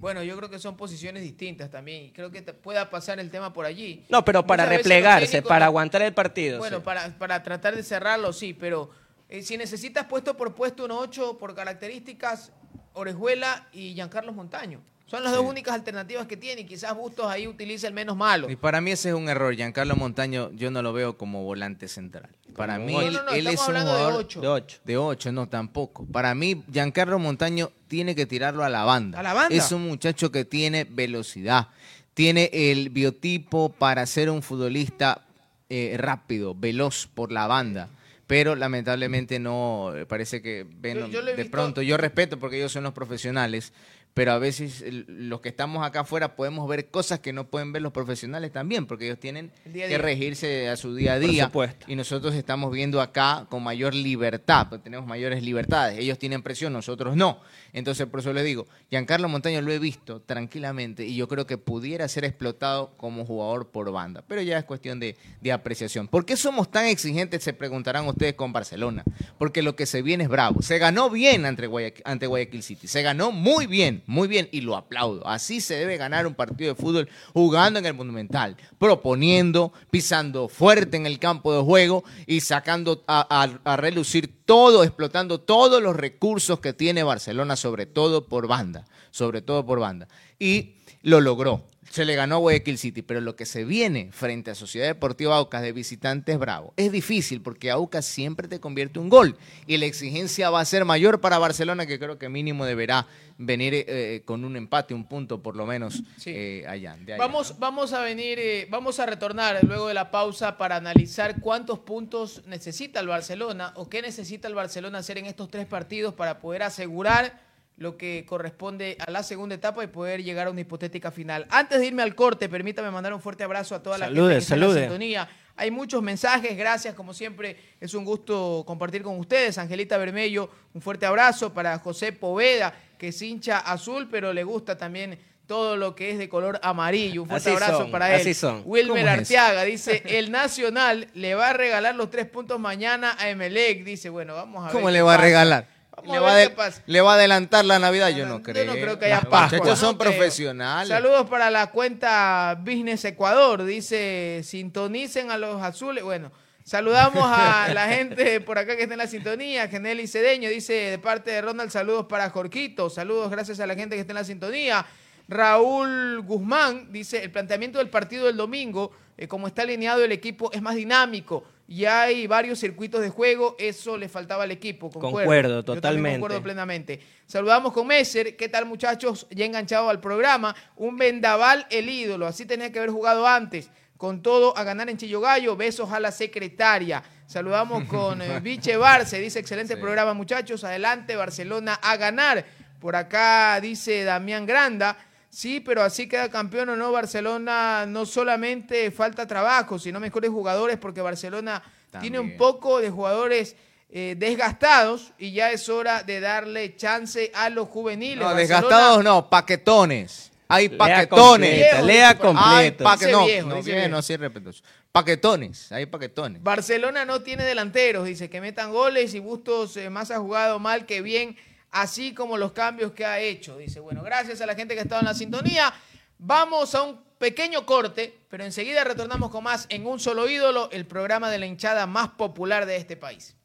Speaker 2: Bueno, yo creo que son posiciones distintas también. Creo que pueda pasar el tema por allí.
Speaker 3: No, pero para
Speaker 2: Muchas
Speaker 3: replegarse,
Speaker 2: técnicos-
Speaker 3: para aguantar el partido.
Speaker 2: Bueno,
Speaker 3: sí.
Speaker 2: para, para tratar de cerrarlo, sí, pero eh, si necesitas puesto por puesto un 8 por características, Orejuela y Giancarlo Montaño. Son las dos únicas alternativas que tiene y quizás Bustos ahí utilice el menos malo.
Speaker 4: Y para mí ese es un error. Giancarlo Montaño yo no lo veo como volante central. Para
Speaker 3: Como
Speaker 4: mí
Speaker 2: No,
Speaker 4: él,
Speaker 2: no, no,
Speaker 4: él es un
Speaker 2: de
Speaker 4: jugador
Speaker 2: ocho.
Speaker 3: De ocho.
Speaker 4: de 8, no tampoco. Para mí Giancarlo Montaño tiene que tirarlo a la banda.
Speaker 2: ¿A la banda?
Speaker 4: Es un muchacho que tiene velocidad, tiene el biotipo para ser un futbolista eh, rápido, veloz por la banda. Pero lamentablemente no, eh, parece que ven,
Speaker 2: Yo- yo
Speaker 4: de
Speaker 2: visto-
Speaker 4: pronto, yo respeto porque ellos son los profesionales, pero a veces los que estamos acá afuera podemos ver cosas que no pueden ver los profesionales también, porque ellos tienen
Speaker 2: El día a
Speaker 4: que
Speaker 2: día.
Speaker 4: regirse a su día a
Speaker 3: Por
Speaker 4: día.
Speaker 3: supuesto.
Speaker 4: Y nosotros estamos viendo acá con mayor libertad, porque tenemos mayores libertades. Ellos tienen presión, nosotros no. Entonces, por eso les digo, Giancarlo Montaño lo he visto tranquilamente y yo creo que pudiera ser explotado como jugador por banda. Pero ya es cuestión de, de apreciación. ¿Por qué somos tan exigentes, se preguntarán ustedes, con Barcelona? Porque lo que se viene es bravo. Se ganó bien ante Guayaquil, ante Guayaquil City. Se ganó muy bien, muy bien, y lo aplaudo. Así se debe ganar un partido de fútbol jugando en el Monumental, proponiendo, pisando fuerte en el campo de juego y sacando a, a- a relucir todo, explotando todos los recursos que tiene Barcelona, sobre todo por banda, sobre todo por banda. Y lo logró. Se le ganó a Guayaquil City, pero lo que se viene frente a Sociedad Deportiva Aucas de visitante es bravo. Es difícil porque Aucas siempre te convierte un gol y la exigencia va a ser mayor para Barcelona, que creo que mínimo deberá venir eh, con un empate, un punto por lo menos
Speaker 2: Sí.
Speaker 4: eh, allá. de allá.
Speaker 2: Vamos, vamos a venir, eh, vamos a retornar luego de la pausa para analizar cuántos puntos necesita el Barcelona o qué necesita el Barcelona hacer en estos tres partidos para poder asegurar lo que corresponde a la segunda etapa y poder llegar a una hipotética final. Antes de irme al corte, permítame mandar un fuerte abrazo a toda la
Speaker 3: Salude,
Speaker 2: gente que está en la sintonía. Hay muchos mensajes, gracias, como siempre, es un gusto compartir con ustedes. Angelita Bermello, un fuerte abrazo para José Poveda, que es hincha azul, pero le gusta también todo lo que es de color amarillo. Un fuerte
Speaker 3: Así
Speaker 2: abrazo
Speaker 3: son,
Speaker 2: para él.
Speaker 3: así son.
Speaker 2: Wilmer. Arteaga dice, el Nacional le va a regalar los tres puntos mañana a Emelec. Dice, bueno, vamos a ver.
Speaker 4: ¿Cómo le va a regalar?
Speaker 2: Vamos
Speaker 4: le,
Speaker 2: a
Speaker 4: va a
Speaker 2: ver
Speaker 4: de-
Speaker 2: qué pasa.
Speaker 4: le va a adelantar la Navidad, yo no
Speaker 2: Yo
Speaker 4: creo.
Speaker 2: no creo que haya Pascua.
Speaker 4: muchachos son
Speaker 2: No
Speaker 4: profesionales.
Speaker 2: Saludos para la cuenta Business Ecuador. Dice, sintonicen a los azules. Bueno, saludamos a la gente por acá que está en la sintonía. Geneli Cedeño dice, de parte de Ronald, saludos para Jorquito. Saludos gracias a la gente que está en la sintonía. Raúl Guzmán dice, el planteamiento del partido del domingo, eh, como está alineado el equipo, es más dinámico. Y hay varios circuitos de juego, eso le faltaba al equipo. Concuerdo,
Speaker 3: Concuerdo,
Speaker 2: Yo también
Speaker 3: totalmente.
Speaker 2: concuerdo plenamente. Saludamos con Messer. ¿Qué tal, muchachos? Ya enganchado al programa. Un vendaval, el ídolo. Así tenía que haber jugado antes. Con todo, a ganar en Chillo Gallo. Besos a la secretaria. Saludamos con eh, Viche Barce. Dice, excelente
Speaker 4: Sí.
Speaker 2: programa, muchachos. Adelante, Barcelona a ganar. Por acá dice Damián Granda. Sí, pero así queda campeón o no Barcelona. No solamente falta trabajo, sino mejores jugadores, porque Barcelona tiene un poco de jugadores eh, desgastados y ya es hora de darle chance a los juveniles.
Speaker 4: No,
Speaker 2: Barcelona-
Speaker 4: desgastados no, paquetones. Hay
Speaker 3: Lea
Speaker 4: paquetones.
Speaker 3: completa, lea
Speaker 4: Hay
Speaker 3: completo.
Speaker 4: paque-
Speaker 2: Dice
Speaker 4: no,
Speaker 2: viejo,
Speaker 4: no, bien, no, sí, respetuoso. Paquetones, hay paquetones.
Speaker 2: Barcelona no tiene delanteros, dice que metan goles y Bustos eh, más ha jugado mal que bien, así como los cambios que ha hecho. Dice, bueno, gracias a la gente que ha estado en la sintonía. Vamos a un pequeño corte, pero enseguida retornamos con más en Un Solo Ídolo, el programa de la hinchada más popular de este país.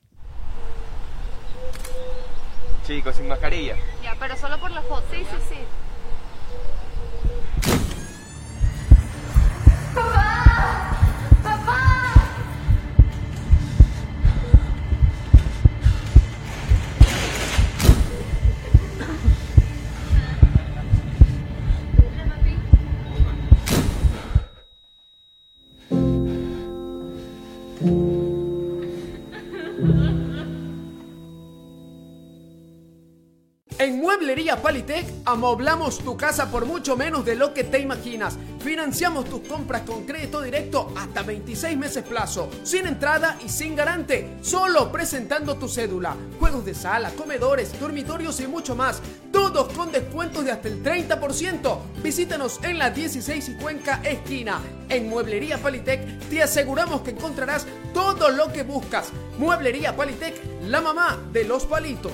Speaker 5: Chicos, sin mascarilla.
Speaker 6: Ya, pero solo por la foto. Sí, sí, sí.
Speaker 7: Mueblería Palitec amoblamos tu casa por mucho menos de lo que te imaginas. Financiamos tus compras con crédito directo hasta 26 meses plazo, sin entrada y sin garante, solo presentando tu cédula. Juegos de sala, comedores, dormitorios y mucho más, todos con descuentos de hasta el 30%. Visítanos en la 16 y Cuenca esquina. En Mueblería Palitec te aseguramos que encontrarás todo lo que buscas. Mueblería Palitec, la mamá de los palitos.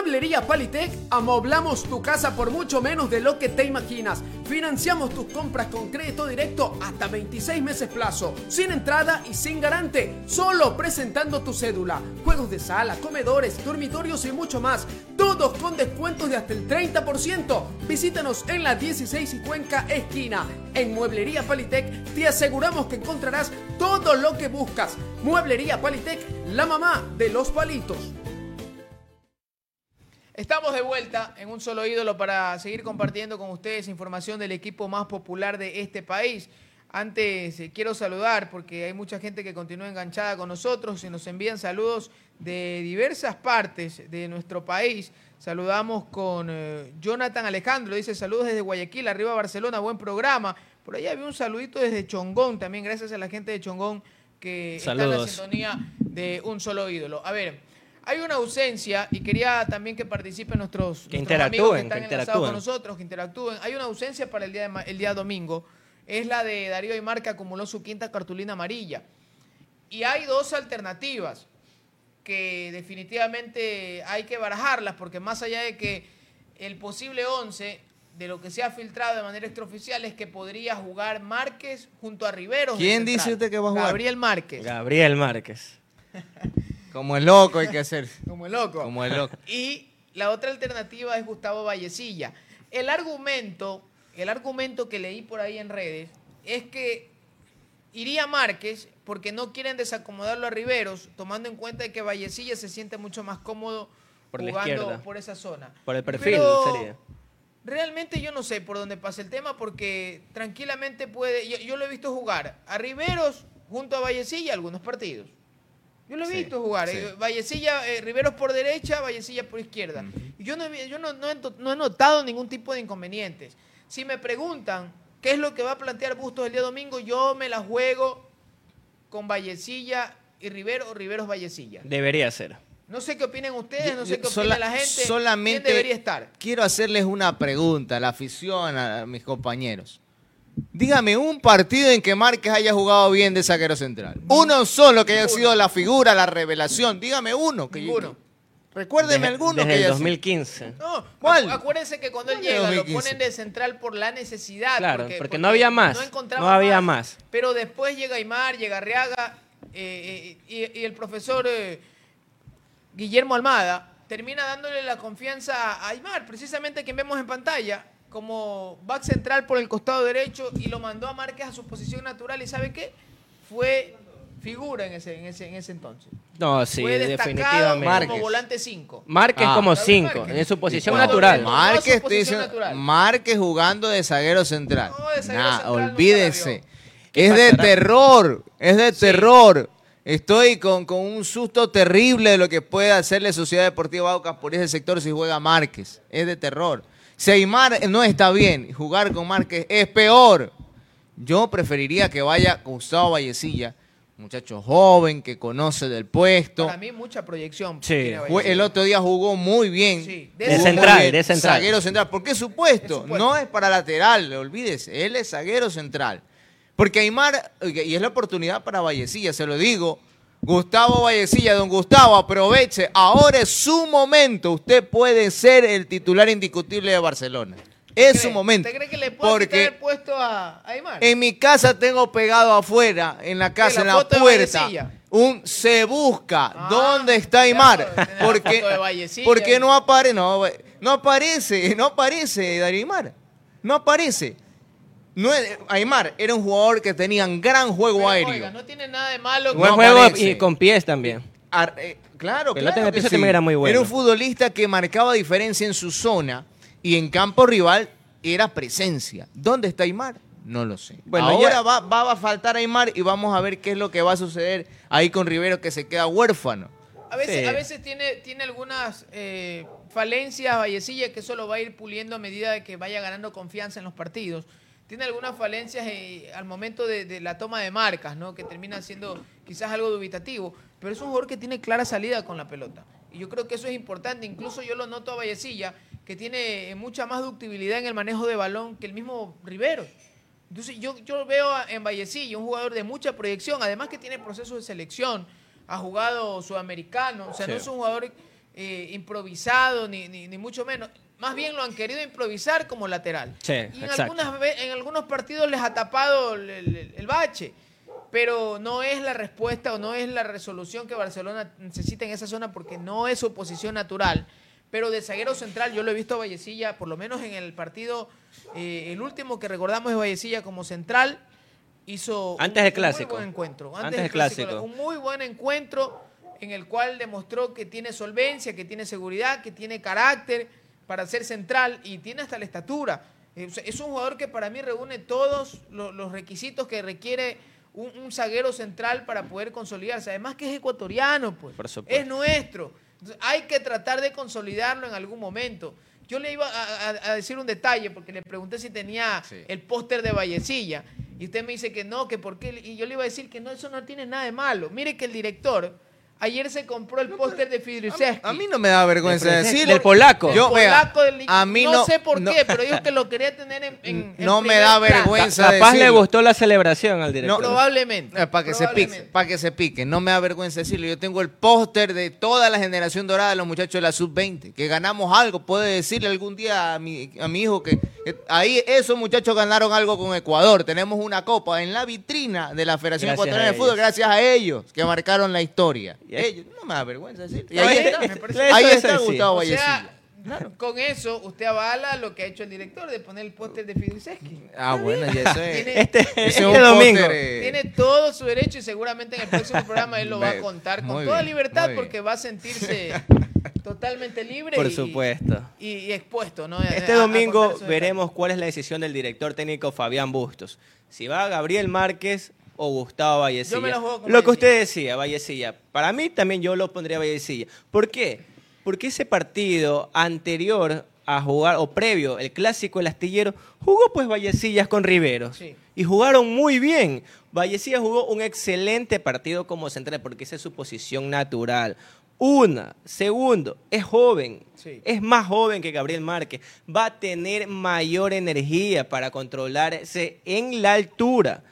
Speaker 7: Mueblería Palitec amoblamos tu casa por mucho menos de lo que te imaginas. Financiamos tus compras con crédito directo hasta 26 meses plazo, sin entrada y sin garante, solo presentando tu cédula. Juegos de sala, comedores, dormitorios y mucho más, todos con descuentos de hasta el 30%. Visítanos en la 16 y Cuenca esquina. En Mueblería Palitec te aseguramos que encontrarás todo lo que buscas. Mueblería Palitec, la mamá de los palitos.
Speaker 2: Estamos de vuelta en un solo ídolo para seguir compartiendo con ustedes información del equipo más popular de este país. Antes eh, quiero saludar porque hay mucha gente que continúa enganchada con nosotros y nos envían saludos de diversas partes de nuestro país. Saludamos con eh, Jonathan Alejandro, dice saludos desde Guayaquil, arriba Barcelona, buen programa. Por ahí había un saludito desde Chongón también, gracias a la gente de Chongón que está en la sintonía de un solo ídolo. A ver, hay una ausencia y quería también que participen nuestros,
Speaker 3: Que
Speaker 2: nuestros amigos que
Speaker 3: interactúen,
Speaker 2: están
Speaker 3: que
Speaker 2: enlazados con nosotros, que interactúen. Hay una ausencia para el día, de el día domingo. Es la de Darío Aymar que acumuló su quinta cartulina amarilla. Y hay dos alternativas que definitivamente hay que barajarlas porque más allá de que el posible 11 de lo que se ha filtrado de manera extraoficial es que podría jugar Márquez junto a Rivero.
Speaker 4: ¿Quién dice usted que va a jugar?
Speaker 2: Gabriel Márquez.
Speaker 3: Gabriel Márquez.
Speaker 4: Como el loco hay que hacer.
Speaker 2: como el loco.
Speaker 4: Como el loco.
Speaker 2: Y la otra alternativa es Gustavo Vallecilla. El argumento, el argumento que leí por ahí en redes es que iría Márquez porque no quieren desacomodarlo a Riveros, tomando en cuenta de que Vallecilla se siente mucho más cómodo
Speaker 3: Por la
Speaker 2: jugando
Speaker 3: izquierda.
Speaker 2: por esa zona.
Speaker 3: Por el perfil
Speaker 2: Pero
Speaker 3: sería.
Speaker 2: Realmente yo no sé por dónde pasa el tema porque tranquilamente puede. Yo, yo lo he visto jugar a Riveros junto a Vallecilla algunos partidos. Yo lo he
Speaker 4: Sí,
Speaker 2: visto jugar.
Speaker 4: sí.
Speaker 2: eh, Vallecilla, eh, Riveros por derecha, Vallecilla por izquierda. Y yo, no, he vi- yo no, no he, to- no he notado ningún tipo de inconvenientes. Si me preguntan qué es lo que va a plantear Bustos el día domingo, yo me la juego con Vallecilla y Rivero o Riveros Vallecilla.
Speaker 3: Debería ser.
Speaker 2: No sé qué opinen ustedes, no sé qué
Speaker 4: sola-
Speaker 2: opina la gente.
Speaker 4: Solamente
Speaker 2: ¿Quién debería estar?
Speaker 4: quiero hacerles una pregunta a la afición, a mis compañeros. Dígame un partido en que Márquez haya jugado bien de zaguero central. Uno solo que haya sido la figura, la revelación. Dígame uno. Que
Speaker 2: Ninguno.
Speaker 4: Recuérdeme
Speaker 3: Desde-
Speaker 4: alguno
Speaker 3: Desde
Speaker 4: que
Speaker 3: el
Speaker 4: haya sido.
Speaker 3: 2015.
Speaker 2: No,
Speaker 4: ¿Cuál?
Speaker 2: acu- acuérdense que cuando él
Speaker 4: ¿Cuál de
Speaker 2: llega lo
Speaker 4: 2015?
Speaker 2: ponen de central por la necesidad.
Speaker 3: Claro, porque no había más,
Speaker 2: encontraba
Speaker 3: no había más.
Speaker 2: Pero después llega Aymar, llega Arriaga eh, eh, y, y el profesor eh, Guillermo Almada termina dándole la confianza a Aymar, precisamente quien vemos en pantalla, como back central por el costado derecho y lo mandó a Márquez a su posición natural. ¿Y sabe qué? Fue figura en ese, en ese, en ese entonces.
Speaker 3: No, sí,
Speaker 2: Fue
Speaker 3: definitivamente.
Speaker 2: como
Speaker 4: Márquez.
Speaker 2: volante 5.
Speaker 3: Márquez
Speaker 4: Ah.
Speaker 3: como
Speaker 2: David
Speaker 3: 5,
Speaker 2: Márquez.
Speaker 3: en su posición natural.
Speaker 4: Márquez,
Speaker 2: natural.
Speaker 4: Márquez jugando de zaguero central.
Speaker 2: No, de zaguero
Speaker 4: Nah,
Speaker 2: central
Speaker 4: olvídese.
Speaker 2: vio. ¿Qué
Speaker 4: Es de terror, es de
Speaker 2: Sí.
Speaker 4: terror. Estoy con, con un susto terrible de lo que puede hacerle Sociedad Deportiva Aucas por ese sector si juega Márquez. Es de terror. Si Aymar no está bien, jugar con Márquez es peor. Yo preferiría que vaya Gustavo Vallecilla, muchacho joven que conoce del puesto.
Speaker 2: Para mí mucha proyección.
Speaker 3: Sí.
Speaker 4: el otro día jugó muy bien.
Speaker 2: Sí,
Speaker 3: De
Speaker 4: Jugó muy
Speaker 3: central,
Speaker 4: bien.
Speaker 3: de central.
Speaker 4: Zaguero central. ¿Por qué supuesto?
Speaker 2: Es supuesto.
Speaker 4: No es para lateral, olvídese. Él es zaguero central. Porque Aymar, y es la oportunidad para Vallecilla, se lo digo. Gustavo Vallecilla, don Gustavo, aproveche. Ahora es su momento. Usted puede ser el titular indiscutible de Barcelona. Es
Speaker 2: ¿Cree?
Speaker 4: su momento.
Speaker 2: ¿Usted cree que le puede quitar
Speaker 4: Porque
Speaker 2: el puesto a Aymar?
Speaker 4: en mi casa tengo pegado afuera, en la casa,
Speaker 2: la
Speaker 4: en la puerta, un se busca.
Speaker 2: Ah,
Speaker 4: ¿Dónde está Aymar?
Speaker 2: claro,
Speaker 4: Porque, no aparece, no, no aparece, no aparece Darío Aymar. No aparece. No es- Aymar era un jugador que tenía un gran juego
Speaker 2: Pero,
Speaker 4: aéreo.
Speaker 2: oiga, no tiene nada de malo.
Speaker 3: Buen
Speaker 4: No
Speaker 3: juego
Speaker 4: aparece.
Speaker 3: y con pies también.
Speaker 4: Ar- eh, claro,
Speaker 3: Pelota
Speaker 4: claro
Speaker 3: en el
Speaker 4: que sí.
Speaker 3: también era muy bueno.
Speaker 4: Era un futbolista que marcaba diferencia en su zona y en campo rival era presencia. ¿Dónde está Aymar? No lo sé.
Speaker 3: Bueno,
Speaker 4: Ahora
Speaker 3: ya-
Speaker 4: va, va a faltar Aymar y vamos a ver qué es lo que va a suceder ahí con Rivero que se queda huérfano.
Speaker 2: A veces,
Speaker 3: Sí.
Speaker 2: a veces tiene, tiene algunas eh, falencias Vallecilla que eso lo va a ir puliendo a medida de que vaya ganando confianza en los partidos. Tiene algunas falencias eh, al momento de, de la toma de marcas, ¿no? Que termina siendo quizás algo dubitativo. Pero es un jugador que tiene clara salida con la pelota. Y yo creo que eso es importante. Incluso yo lo noto a Vallecilla, que tiene eh, mucha más ductibilidad en el manejo de balón que el mismo Rivero. Entonces yo, yo veo a- en Vallecilla un jugador de mucha proyección, además que tiene procesos de selección, ha jugado sudamericano, o sea, no es un jugador eh, improvisado ni, ni, ni mucho menos. Más bien lo han querido improvisar como lateral.
Speaker 3: Sí,
Speaker 2: y en, algunas, en algunos partidos les ha tapado el, el- el bache, pero no es la respuesta o no es la resolución que Barcelona necesita en esa zona porque no es su posición natural. Pero de zaguero central yo lo he visto a Vallecilla, por lo menos en el partido, eh, el último que recordamos de Vallecilla como central, hizo
Speaker 3: Antes
Speaker 2: un,
Speaker 3: del
Speaker 2: un
Speaker 3: clásico.
Speaker 2: muy buen encuentro.
Speaker 3: Antes del clásico.
Speaker 2: Un muy buen encuentro en el cual demostró que tiene solvencia, que tiene seguridad, que tiene carácter para ser central y tiene hasta la estatura. Es un jugador que para mí reúne todos lo- los requisitos que requiere un, un zaguero central para poder consolidarse. Además que es ecuatoriano, pues. Es nuestro. Entonces, hay que tratar de consolidarlo en algún momento. Yo le iba a, a- a decir un detalle porque le pregunté si tenía
Speaker 4: Sí.
Speaker 2: el póster de Vallecilla y usted me dice que no, que por qué. Y yo le iba a decir que no, eso no tiene nada de malo. Mire que el director ayer se compró el póster de Fidruszewski.
Speaker 4: A mí no me da vergüenza decirlo.
Speaker 3: del polaco.
Speaker 4: Yo,
Speaker 2: polaco del-
Speaker 4: a mí
Speaker 2: no,
Speaker 4: no,
Speaker 2: sé por
Speaker 4: no-
Speaker 2: qué, pero dijo que lo quería tener en, en- en
Speaker 4: No me da vergüenza
Speaker 3: Capaz le gustó la celebración al director.
Speaker 2: Probablemente.
Speaker 4: para que se pique,
Speaker 2: probablemente.
Speaker 4: para que se pique. No me da vergüenza decirlo. Yo tengo el póster de toda la generación dorada de los muchachos de la sub-20. Que ganamos algo. Puede decirle algún día a mi, a mi hijo que, Eh, Ahí esos muchachos ganaron algo con Ecuador. Tenemos una copa en la vitrina de la Federación Ecuatoriana
Speaker 3: a
Speaker 4: de Fútbol gracias a ellos que marcaron la historia.
Speaker 3: Y ahí-
Speaker 4: Ellos, no me da vergüenza decir. Y ahí está,
Speaker 2: me parece-
Speaker 4: ahí
Speaker 3: Eso es
Speaker 4: está
Speaker 3: así.
Speaker 4: Gustavo
Speaker 2: O con eso usted avala lo que ha hecho el director de poner el póster de Fiduceski.
Speaker 4: Ah, bueno, y eso es.
Speaker 2: Tiene-
Speaker 3: Este,
Speaker 4: ese es
Speaker 3: este
Speaker 4: un
Speaker 3: domingo.
Speaker 4: póster, eh,
Speaker 2: Tiene todo su derecho y seguramente en el próximo programa él lo va a contar con
Speaker 4: muy
Speaker 2: toda
Speaker 4: bien,
Speaker 2: libertad porque va a sentirse totalmente libre
Speaker 3: Por
Speaker 2: y,
Speaker 3: supuesto.
Speaker 2: y, y expuesto. ¿no?
Speaker 3: Este
Speaker 2: A-
Speaker 3: domingo veremos cuál es la decisión del director técnico Fabián Bustos. Si va Gabriel Márquez o Gustavo Vallecilla.
Speaker 2: Yo me la juego con
Speaker 3: lo que usted decía, Vallecilla. Para mí también yo lo pondría Vallecilla. ¿Por qué? Porque ese partido anterior a jugar, o previo, el clásico El Astillero, jugó pues Vallecillas con Riveros.
Speaker 2: Sí.
Speaker 3: Y jugaron muy bien. Vallecilla jugó un excelente partido como central, porque esa es su posición natural. Una. Segundo, es joven.
Speaker 2: Sí.
Speaker 3: Es más joven que Gabriel Márquez. Va a tener mayor energía para controlarse en la altura.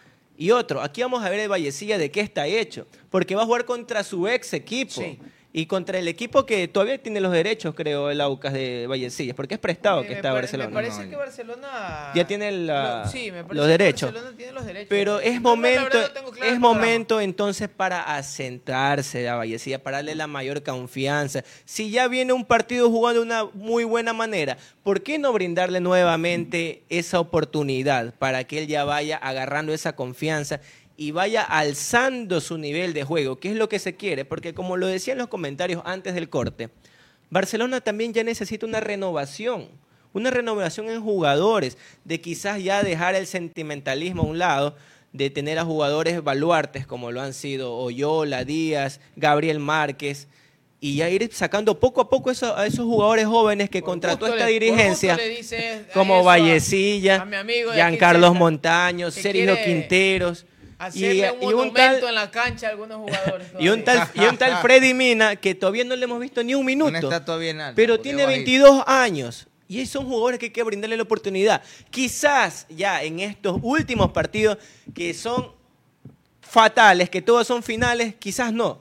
Speaker 3: Y otro, aquí vamos a ver el Vallecilla de qué está hecho. Porque va a jugar contra su ex equipo.
Speaker 2: Sí.
Speaker 3: Y contra el equipo que todavía tiene los derechos, creo, el Aucas de Vallecillas. Porque es prestado
Speaker 2: Me-
Speaker 3: que
Speaker 2: me
Speaker 3: está
Speaker 2: pare-
Speaker 3: Barcelona.
Speaker 2: Me parece
Speaker 4: No,
Speaker 2: que Barcelona
Speaker 3: Ya tiene la-
Speaker 2: Lo- sí, me parece
Speaker 3: los derechos.
Speaker 2: Barcelona tiene los derechos.
Speaker 3: Pero es momento,
Speaker 2: no claro
Speaker 3: es
Speaker 2: programa.
Speaker 3: momento entonces para asentarse a Vallecilla, para darle la mayor confianza. Si ya viene un partido jugando de una muy buena manera, ¿por qué no brindarle nuevamente esa oportunidad para que él ya vaya agarrando esa confianza y vaya alzando su nivel de juego, que es lo que se quiere? Porque como lo decía en los comentarios antes del corte, Barcelona también ya necesita una renovación, una renovación en jugadores, de quizás ya dejar el sentimentalismo a un lado, de tener a jugadores baluartes como lo han sido Oyola, Díaz, Gabriel Márquez, y ya ir sacando poco a poco eso- a esos jugadores jóvenes que
Speaker 2: Por
Speaker 3: contrató esta
Speaker 2: le-
Speaker 3: dirigencia, como Vallecilla, Giancarlos Montaños, Sergio Quinteros.
Speaker 2: Hacerle un
Speaker 3: y un
Speaker 2: monumento
Speaker 3: tal-
Speaker 2: en la cancha a algunos jugadores.
Speaker 3: y un, tal, y un tal Freddy Mina que todavía no le hemos visto ni un minuto.
Speaker 4: No está todavía en alta,
Speaker 3: pero tiene
Speaker 4: bajito.
Speaker 3: 22 años. Y son jugadores que hay que brindarle la oportunidad. Quizás ya en estos últimos partidos que son fatales, que todos son finales, quizás no.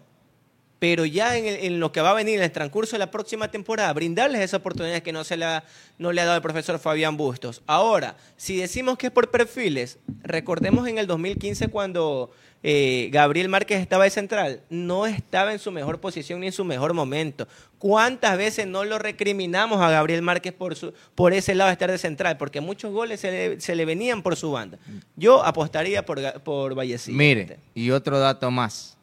Speaker 3: Pero ya en, el- en lo que va a venir en el transcurso de la próxima temporada, brindarles esa oportunidad que no, se le ha, no le ha dado el profesor Fabián Bustos. Ahora, si decimos que es por perfiles, recordemos en el 2015 cuando eh, Gabriel Márquez estaba de central, no estaba en su mejor posición ni en su mejor momento. ¿Cuántas veces no lo recriminamos a Gabriel Márquez por, su, por ese lado de estar de central? Porque muchos goles se le, se le venían por su banda. Yo apostaría por, por.
Speaker 4: Mire, y otro dato más.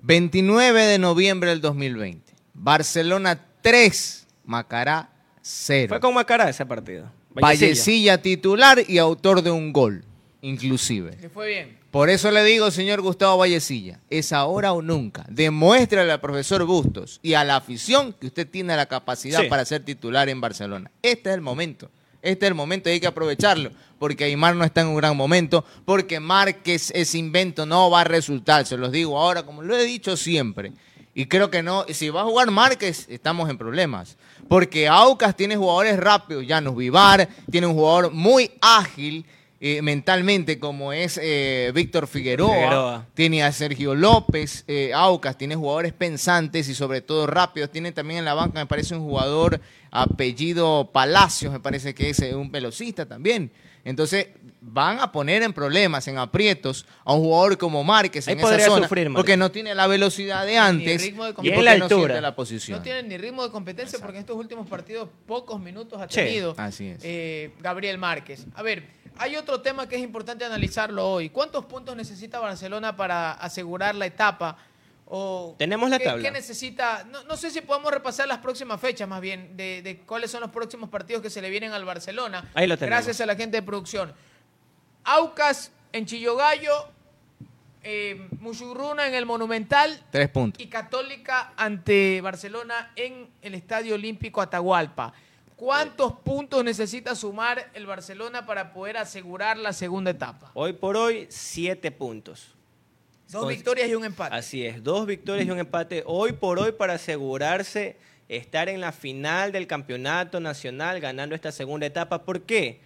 Speaker 4: 29 de noviembre del 2020. Barcelona 3, Macará 0.
Speaker 3: Fue con Macará ese partido.
Speaker 4: Vallecilla titular y autor de un gol, inclusive.
Speaker 2: Le fue bien.
Speaker 4: Por eso le digo, señor Gustavo Vallecilla, es ahora o nunca. Demuéstrale al profesor Bustos y a la afición que usted tiene la capacidad
Speaker 3: Sí.
Speaker 4: para ser titular en Barcelona. Este es el momento. Este es el momento y hay que aprovecharlo. Porque Aymar no está en un gran momento. Porque Márquez, ese invento no va a resultar. Se los digo ahora, como lo he dicho siempre. Y creo que no. Si va a jugar Márquez, estamos en problemas. Porque Aucas tiene jugadores rápidos. Janus Vivar tiene un jugador muy ágil eh, mentalmente, como es eh, Víctor Figueroa.
Speaker 3: Figueroa.
Speaker 4: Tiene a Sergio López, eh, Aucas, tiene jugadores pensantes y sobre todo rápidos. Tiene también en la banca, me parece, un jugador apellido Palacios, me parece que es eh, un velocista también. Entonces, van a poner en problemas, en aprietos, a un jugador como Márquez
Speaker 3: Ahí
Speaker 4: en esa zona,
Speaker 3: sufrir,
Speaker 4: porque no tiene la velocidad de antes
Speaker 2: ritmo de
Speaker 4: y
Speaker 3: Y la
Speaker 4: no
Speaker 3: altura.
Speaker 4: siente la posición.
Speaker 2: No tienen ni ritmo de competencia porque en estos últimos partidos pocos minutos ha
Speaker 3: Sí,
Speaker 2: tenido
Speaker 4: así es.
Speaker 2: eh, Gabriel Márquez. A ver, hay otro tema que es importante analizarlo hoy. ¿Cuántos puntos necesita Barcelona para asegurar la etapa? O
Speaker 3: Tenemos la
Speaker 2: ¿qué-
Speaker 3: tabla.
Speaker 2: ¿Qué necesita? No, no sé si podemos repasar las próximas fechas más bien, de, de cuáles son los próximos partidos que se le vienen al Barcelona.
Speaker 3: Ahí lo tenemos.
Speaker 2: Gracias a la gente de producción. Aucas en Chillogallo, eh, Muchurruna en el Monumental,
Speaker 4: Tres puntos.
Speaker 2: y Católica ante Barcelona en el Estadio Olímpico Atahualpa. ¿Cuántos puntos necesita sumar el Barcelona para poder asegurar la segunda etapa?
Speaker 3: Hoy por hoy, siete puntos.
Speaker 2: Dos
Speaker 3: Con-
Speaker 2: victorias y un empate.
Speaker 3: Así es, dos victorias y un empate hoy por hoy para asegurarse estar en la final del campeonato nacional ganando esta segunda etapa. ¿Por qué?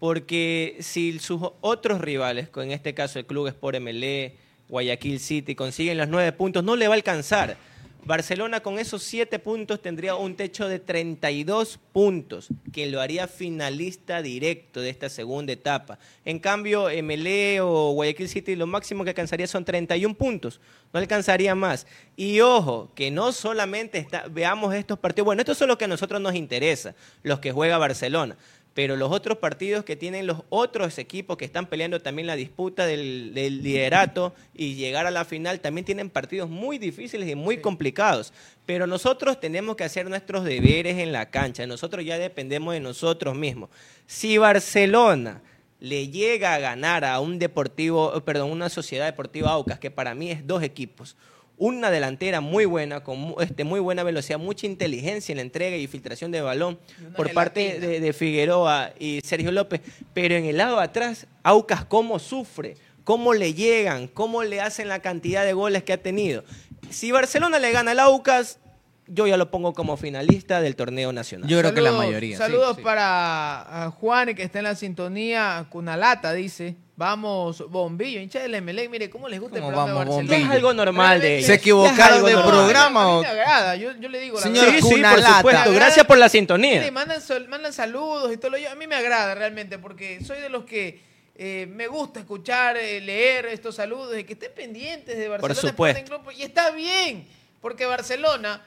Speaker 3: Porque si sus otros rivales, en este caso el Club Sport MLE, Guayaquil City, consiguen los nueve puntos, no le va a alcanzar. Barcelona con esos 7 puntos tendría un techo de 32 puntos, que lo haría finalista directo de esta segunda etapa. En cambio, MLE o Guayaquil City lo máximo que alcanzaría son 31 puntos, no alcanzaría más. Y ojo, que no solamente está, veamos estos partidos, bueno, estos son los que a nosotros nos interesa, los que juega Barcelona pero los otros partidos que tienen los otros equipos que están peleando también la disputa del, del liderato y llegar a la final también tienen partidos muy difíciles y muy complicados. Pero nosotros tenemos que hacer nuestros deberes en la cancha. Nosotros ya dependemos de nosotros mismos. Si Barcelona le llega a ganar a un deportivo, perdón, una sociedad deportiva Aucas, que para mí es dos equipos, una delantera muy buena, con este, muy buena velocidad, mucha inteligencia en la entrega y filtración de balón por parte de, de Figueroa y Sergio López, pero en el lado de atrás, Aucas cómo sufre, cómo le llegan, cómo le hacen la cantidad de goles que ha tenido. Si Barcelona le gana al Aucas, yo ya lo pongo como finalista del torneo nacional.
Speaker 4: Yo creo que la mayoría.
Speaker 2: Saludos
Speaker 4: sí.
Speaker 2: para Juan, que está en la sintonía. Cunalata dice: Vamos, bombillo, hincha del Emelec. Mire, ¿cómo les gusta el
Speaker 4: ¿Cómo
Speaker 2: programa
Speaker 4: vamos,
Speaker 2: de Barcelona?
Speaker 3: Es algo normal de ellos.
Speaker 4: ¿Se equivocaron de
Speaker 3: normal.
Speaker 4: programa
Speaker 2: A
Speaker 4: o
Speaker 2: mí me agrada, yo, yo le digo la
Speaker 4: Señor
Speaker 2: verdad.
Speaker 3: Sí, sí, por supuesto. Gracias por la
Speaker 2: Sí,
Speaker 3: sintonía.
Speaker 2: mandan, sol- mandan saludos y todo lo yo. A mí me agrada realmente porque soy de los que eh, me gusta escuchar, eh, leer estos saludos y que estén pendientes de Barcelona.
Speaker 3: supuesto.
Speaker 2: Sporting Club. Y está bien, porque Barcelona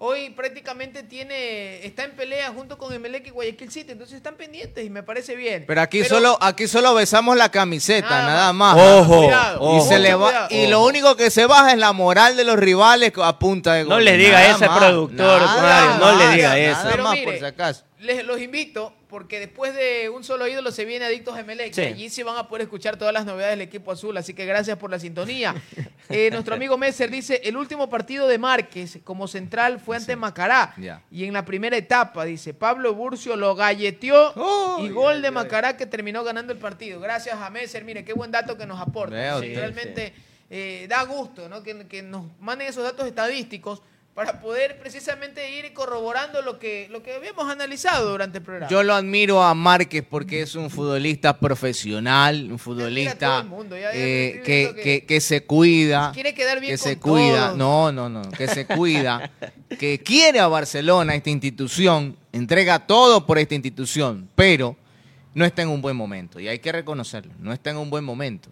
Speaker 2: hoy prácticamente tiene está en pelea junto con Emelec y Guayaquil City, entonces están pendientes y me parece bien.
Speaker 4: Pero aquí solo aquí solo besamos la camiseta,
Speaker 2: Nada
Speaker 4: nada,
Speaker 2: más.
Speaker 3: Ojo,
Speaker 2: Cuidado,
Speaker 3: ojo.
Speaker 4: Y, se le va-
Speaker 2: Cuidado.
Speaker 4: y lo único que se baja es la moral de los rivales a punta de
Speaker 3: No
Speaker 4: gol.
Speaker 3: le diga
Speaker 4: Nada
Speaker 3: eso al
Speaker 4: más,
Speaker 3: productor,
Speaker 4: nada
Speaker 3: no le diga
Speaker 4: nada
Speaker 3: eso.
Speaker 2: Pero
Speaker 4: más,
Speaker 2: mire,
Speaker 4: por si acaso.
Speaker 2: Les los invito porque después de un solo ídolo se viene Adictos Emelec.
Speaker 3: Sí.
Speaker 2: allí sí van a poder escuchar todas las novedades del equipo azul. Así que gracias por la sintonía. Eh, nuestro amigo Messer dice: el último partido de Márquez como central fue ante Macará. Y en la primera etapa, dice, Pablo Burcio lo galleteó y gol de. Macará que terminó ganando el partido. Gracias a Messer. Mire, qué buen dato que nos aporta. Sí, realmente eh, da gusto ¿no? que, que nos manden esos datos estadísticos para poder precisamente ir corroborando lo que, lo que habíamos analizado durante el programa.
Speaker 4: Yo lo admiro a Márquez porque es un futbolista profesional, un futbolista eh, que,
Speaker 2: que-
Speaker 4: que- se cuida,
Speaker 2: Quiere quedar bien
Speaker 4: que
Speaker 2: con
Speaker 4: se cuida,
Speaker 2: todos.
Speaker 4: no, no, no, que se cuida, que quiere a Barcelona, esta institución, entrega todo por esta institución, pero no está en un buen momento y hay que reconocerlo, no está en un buen momento.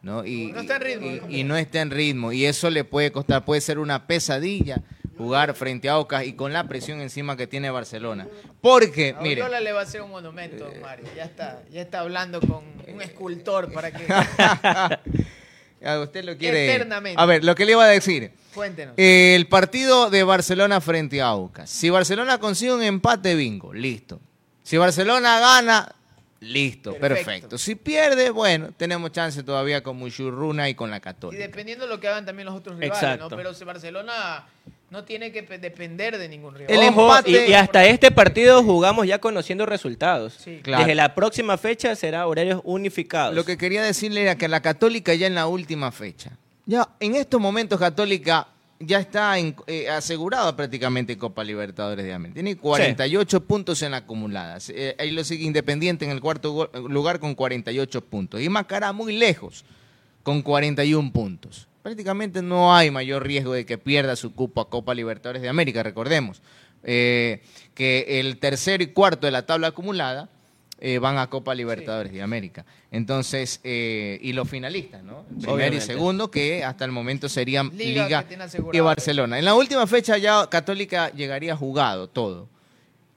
Speaker 4: ¿no? Y,
Speaker 2: No está en ritmo,
Speaker 4: y no está en ritmo y eso le puede costar, puede ser una pesadilla jugar frente a Aucas y con la presión encima que tiene Barcelona. Porque,
Speaker 2: A
Speaker 4: mire,
Speaker 2: Oriola le va a hacer un monumento, Mario. Ya está, ya está hablando con un escultor para que...
Speaker 4: a usted lo quiere...
Speaker 2: Eternamente.
Speaker 4: A ver, lo que le iba a decir.
Speaker 2: Cuéntenos.
Speaker 4: El partido de Barcelona frente a Aucas. Si Barcelona consigue un empate, bingo, listo. Si Barcelona gana, listo,
Speaker 2: Perfecto.
Speaker 4: perfecto. Si pierde, bueno, tenemos chance todavía con Muchurruna y con la
Speaker 2: Y
Speaker 4: Católica.
Speaker 2: dependiendo de lo que hagan también los otros rivales,
Speaker 3: Exacto.
Speaker 2: ¿no? Pero si Barcelona no tiene que pe- depender de ningún rival.
Speaker 4: El
Speaker 3: Ojo,
Speaker 4: empate-
Speaker 3: y, y hasta este partido jugamos ya conociendo resultados.
Speaker 2: Sí.
Speaker 4: Claro.
Speaker 3: Desde la próxima fecha será horarios unificados.
Speaker 4: Lo que quería decirle era que la Católica ya en la última fecha, ya en estos momentos Católica ya está en- eh, asegurada prácticamente Copa Libertadores de América. Tiene 48 puntos en la acumulada. Eh, ahí lo sigue Independiente en el cuarto lugar con 48 puntos. Y Macará muy lejos con 41 puntos. Prácticamente no hay mayor riesgo de que pierda su cupo a Copa Libertadores de América, recordemos. eh, que el tercero y cuarto de la tabla acumulada eh, van a Copa Libertadores de América. Entonces, eh, y los finalistas, ¿no?
Speaker 3: Obviamente.
Speaker 4: y segundo, que hasta el momento serían
Speaker 2: Liga
Speaker 4: Liga, y Barcelona. En la última fecha ya Católica llegaría jugado todo.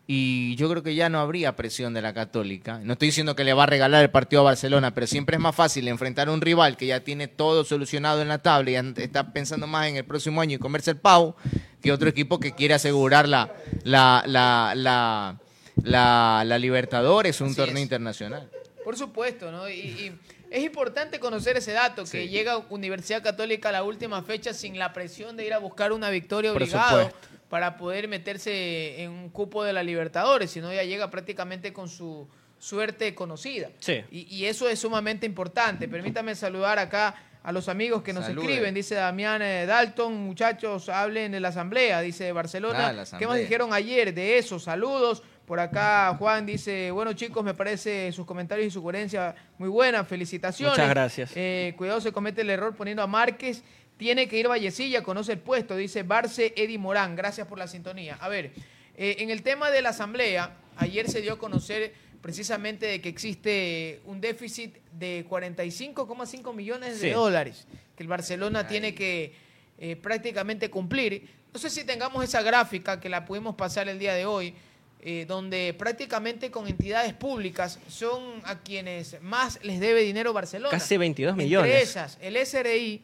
Speaker 4: Y yo creo que ya no habría presión de la Católica. No estoy diciendo que le va a regalar el partido a Barcelona, pero siempre es más fácil enfrentar a un rival que ya tiene todo solucionado en la tabla y está pensando más en el próximo año y comerse el pavo que otro equipo que quiere asegurar la, la, la, la, la, Libertadores, un
Speaker 2: Así
Speaker 4: torneo
Speaker 2: es.
Speaker 4: internacional.
Speaker 2: Por supuesto, ¿no? Y, y es importante conocer ese dato, que
Speaker 4: Sí.
Speaker 2: llega Universidad Católica a la última fecha sin la presión de ir a buscar una victoria
Speaker 3: Por
Speaker 2: obligado
Speaker 3: supuesto.
Speaker 2: Para poder meterse en un cupo de la Libertadores, sino ya llega prácticamente con su suerte conocida.
Speaker 3: Sí.
Speaker 2: Y, y eso es sumamente importante. Permítame saludar acá a los amigos que nos
Speaker 4: Salude.
Speaker 2: escriben. Dice Damián eh, Dalton, muchachos, hablen de la asamblea, dice de Barcelona.
Speaker 4: Ah,
Speaker 2: ¿Qué más dijeron ayer de eso? Saludos. Por acá Juan dice, bueno chicos, me parece sus comentarios y su coherencia muy buena, felicitaciones.
Speaker 3: Muchas gracias.
Speaker 2: Eh, cuidado, se comete el error poniendo a Márquez tiene que ir Vallecilla, conoce el puesto, dice Barce Eddie Morán. Gracias por la sintonía. A ver, eh, en el tema de la asamblea, ayer se dio a conocer precisamente de que existe un déficit de 45,5 millones de
Speaker 3: Sí.
Speaker 2: dólares que el Barcelona tiene que eh, prácticamente cumplir. No sé si tengamos esa gráfica que la pudimos pasar el día de hoy, eh, donde prácticamente con entidades públicas son a quienes más les debe dinero Barcelona.
Speaker 3: Casi 22
Speaker 2: Entre
Speaker 3: millones.
Speaker 2: esas, el SRI,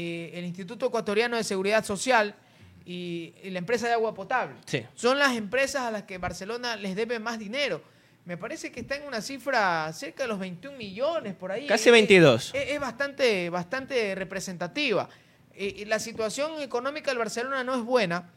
Speaker 2: eh, el Instituto Ecuatoriano de Seguridad Social y, y la empresa de agua potable.
Speaker 3: Sí.
Speaker 2: Son las empresas a las que Barcelona les debe más dinero. Me parece que está en una cifra cerca de los 21 millones por ahí.
Speaker 3: Casi
Speaker 2: Es-
Speaker 3: 22.
Speaker 2: Es, es bastante, bastante representativa. Eh, la situación económica del Barcelona no es buena,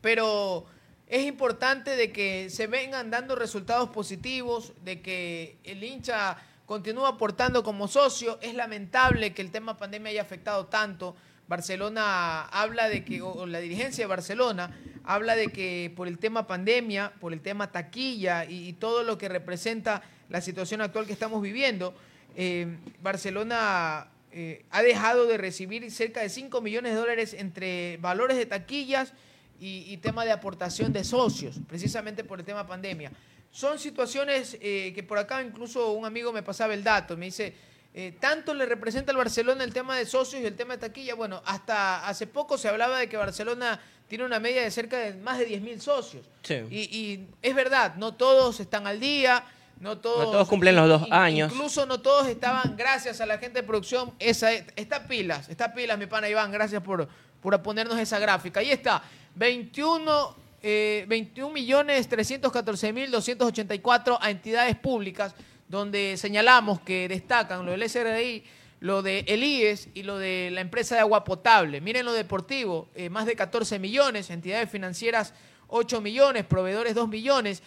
Speaker 2: pero es importante de que se vengan dando resultados positivos, de que el hincha continúe aportando como socio. Es lamentable que el tema pandemia haya afectado tanto. Barcelona habla de que, o la dirigencia de Barcelona habla de que por el tema pandemia, por el tema taquilla y, y todo lo que representa la situación actual que estamos viviendo, eh, Barcelona eh, ha dejado de recibir cerca de 5 millones de dólares entre valores de taquillas y, y tema de aportación de socios, precisamente por el tema pandemia. Son situaciones eh, que por acá incluso un amigo me pasaba el dato, me dice, eh, tanto le representa al Barcelona el tema de socios y el tema de taquilla, bueno, hasta hace poco se hablaba de que Barcelona tiene una media de cerca de más de 10 mil socios.
Speaker 3: Sí.
Speaker 2: Y, y es verdad, no todos están al día, no todos,
Speaker 3: No todos cumplen los dos años.
Speaker 2: Incluso no todos estaban, gracias a la gente de producción, esa, está pilas, está pilas, mi pana Iván, gracias por, por ponernos esa gráfica. Ahí está, 21, eh, 21 millones 314 mil 284 a entidades públicas, donde señalamos que destacan lo del SRI, lo de el IES y lo de la empresa de agua potable. Miren lo deportivo, eh, más de 14 millones, entidades financieras 8 millones, proveedores 2 millones,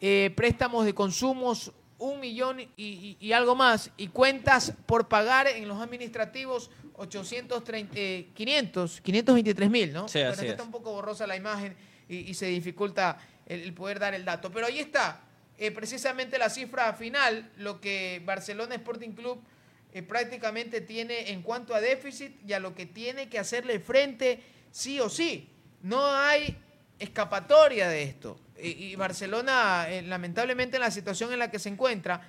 Speaker 2: eh, préstamos de consumos un millón y, y- y algo más, y cuentas por pagar en los administrativos 830, eh, 500, 523 mil, ¿no?
Speaker 3: Sí,
Speaker 2: Bueno,
Speaker 3: así es.
Speaker 2: está un poco borrosa la imagen y, se dificulta el, poder dar el dato. Pero ahí está, eh, precisamente la cifra final, lo que Barcelona Sporting Club eh, prácticamente tiene en cuanto a déficit y a lo que tiene que hacerle frente sí o sí. No hay escapatoria de esto. Y, Barcelona, eh, lamentablemente en la situación en la que se encuentra,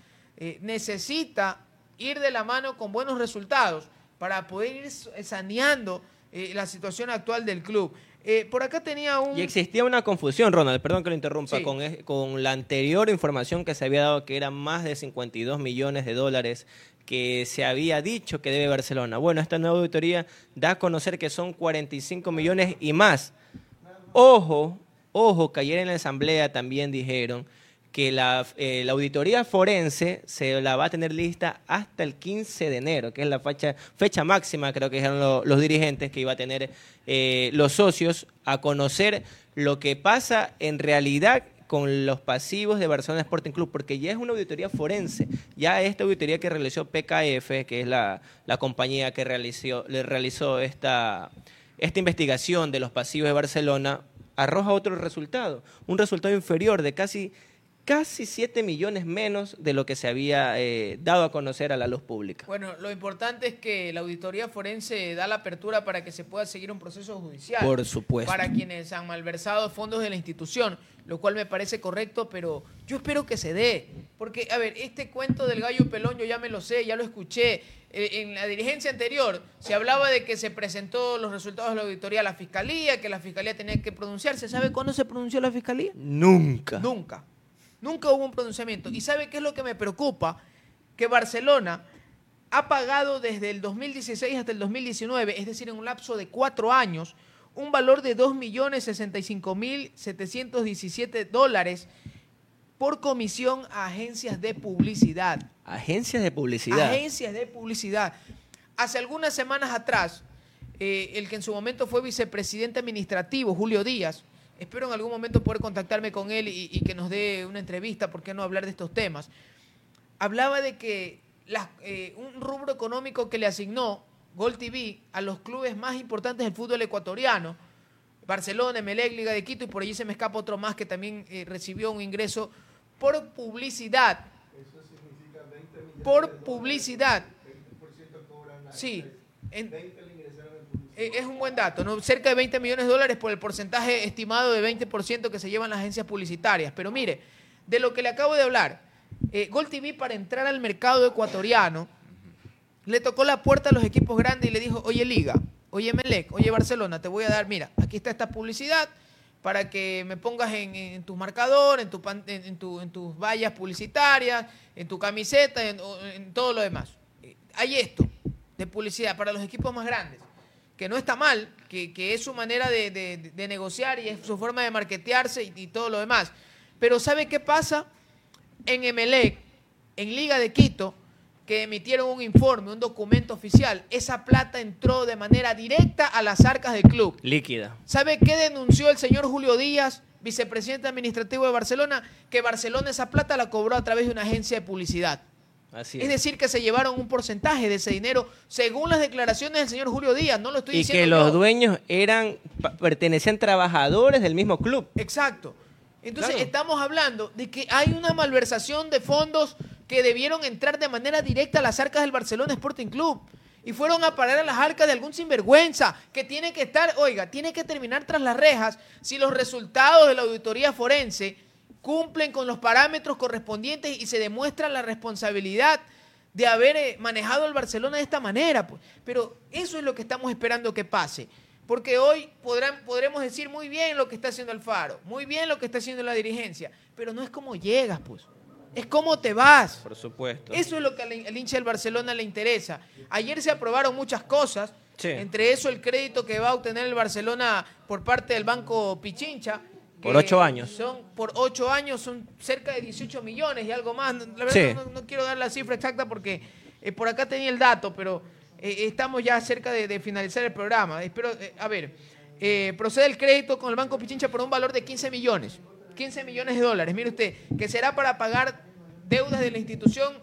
Speaker 2: necesita ir de la mano con buenos resultados para poder ir saneando la situación actual del club. Eh, por acá tenía un...
Speaker 3: Y existía una confusión, Ronald, perdón que lo interrumpa,
Speaker 2: Sí.
Speaker 3: con, con la anterior información que se había dado que eran más de 52 millones de dólares que se había dicho que debe Barcelona. Bueno, esta nueva auditoría da a conocer que son 45 millones y más. Ojo, ojo, que ayer en la asamblea también dijeron que la, eh, la auditoría forense se la va a tener lista hasta el 15 de enero, que es la fecha, máxima, creo que dijeron lo- los dirigentes, que iba a tener eh, los socios a conocer lo que pasa en realidad con los pasivos de Barcelona Sporting Club, porque ya es una auditoría forense. Ya esta auditoría que realizó PKF, que es la, la compañía que realizó, le realizó esta, esta investigación de los pasivos de Barcelona, arroja otro resultado, un resultado inferior de casi, casi 7 millones menos de lo que se había eh, dado a conocer a la luz pública.
Speaker 2: Bueno, lo importante es que la auditoría forense da la apertura para que se pueda seguir un proceso judicial.
Speaker 3: Por supuesto.
Speaker 2: Para quienes han malversado fondos de la institución, lo cual me parece correcto, pero yo espero que se dé. Porque, a ver, este cuento del gallo pelón yo ya me lo sé, ya lo escuché. Eh, En la dirigencia anterior se hablaba de que se presentó los resultados de la auditoría a la fiscalía, que la fiscalía tenía que pronunciarse. ¿Sabe cuándo se pronunció la fiscalía?
Speaker 3: Nunca.
Speaker 2: Nunca. Nunca hubo un pronunciamiento. ¿Y sabe qué es lo que me preocupa? Que Barcelona ha pagado desde el 2016 hasta el 2019, es decir, en un lapso de cuatro años, un valor de 2.065.717 dólares por comisión a agencias de publicidad.
Speaker 3: Agencias de publicidad.
Speaker 2: Agencias de publicidad. Hace algunas semanas atrás, eh, el que en su momento fue vicepresidente administrativo, Julio Díaz, espero en algún momento poder contactarme con él y, y que nos dé una entrevista, ¿por qué no hablar de estos temas? Hablaba de que las- eh, un rubro económico que le asignó Gol TV a los clubes más importantes del fútbol ecuatoriano, Barcelona, Emelec, Liga de Quito, y por allí se me escapa otro más que también eh, recibió un ingreso por publicidad. Por publicidad. Sí. En- eh, es un buen dato, ¿no? Cerca de 20 millones de dólares por el porcentaje estimado de 20% que se llevan las agencias publicitarias. Pero mire, de lo que le acabo de hablar, eh, Gol TV para entrar al mercado ecuatoriano le tocó la puerta a los equipos grandes y le dijo, oye Liga, oye Melec, oye Barcelona, te voy a dar, mira, aquí está esta publicidad para que me pongas en, en tu marcador, en, tu, pan- en, tu- en tus vallas publicitarias, en tu camiseta, en todo lo demás. Eh, Hay esto de publicidad para los equipos más grandes, que no está mal, que, que es su manera de, de- de negociar y es su forma de marketearse y, y todo lo demás. Pero ¿sabe qué pasa? En Emelec, en Liga de Quito, que emitieron un informe, un documento oficial, esa plata entró de manera directa a las arcas del club.
Speaker 3: Líquida.
Speaker 2: ¿Sabe qué denunció el señor Julio Díaz, vicepresidente administrativo de Barcelona? Que Barcelona esa plata la cobró a través de una agencia de publicidad.
Speaker 3: Así
Speaker 2: Es
Speaker 3: es.
Speaker 2: decir, que se llevaron un porcentaje de ese dinero, según las declaraciones del señor Julio Díaz. No lo estoy
Speaker 3: Y
Speaker 2: diciendo
Speaker 3: que los
Speaker 2: yo.
Speaker 3: dueños eran pertenecían trabajadores del mismo club.
Speaker 2: Exacto. Entonces
Speaker 3: Claro.
Speaker 2: estamos hablando de que hay una malversación de fondos que debieron entrar de manera directa a las arcas del Barcelona Sporting Club. Y fueron a parar a las arcas de algún sinvergüenza que tiene que estar, oiga, tiene que terminar tras las rejas si los resultados de la auditoría forense cumplen con los parámetros correspondientes y se demuestra la responsabilidad de haber eh, manejado el Barcelona de esta manera. Pues. Pero eso es lo que estamos esperando que pase. Porque hoy podrán, podremos decir muy bien lo que está haciendo Alfaro, muy bien lo que está haciendo la dirigencia, pero no es como llegas, pues. Es cómo te vas.
Speaker 3: Por supuesto.
Speaker 2: Eso es lo que al, al hincha del Barcelona le interesa. Ayer se aprobaron muchas cosas,
Speaker 3: Sí.
Speaker 2: entre eso el crédito que va a obtener el Barcelona por parte del Banco Pichincha.
Speaker 3: Por ocho años.
Speaker 2: Son, por ocho años son cerca de 18 millones y algo más. La verdad
Speaker 3: Sí.
Speaker 2: no, no quiero dar la cifra exacta porque eh, por acá tenía el dato, pero eh, estamos ya cerca de, de finalizar el programa. Espero, eh, a ver, procede el crédito con el Banco Pichincha por un valor de 15 millones. 15 millones de dólares. Mire usted, que será para pagar deudas de la institución.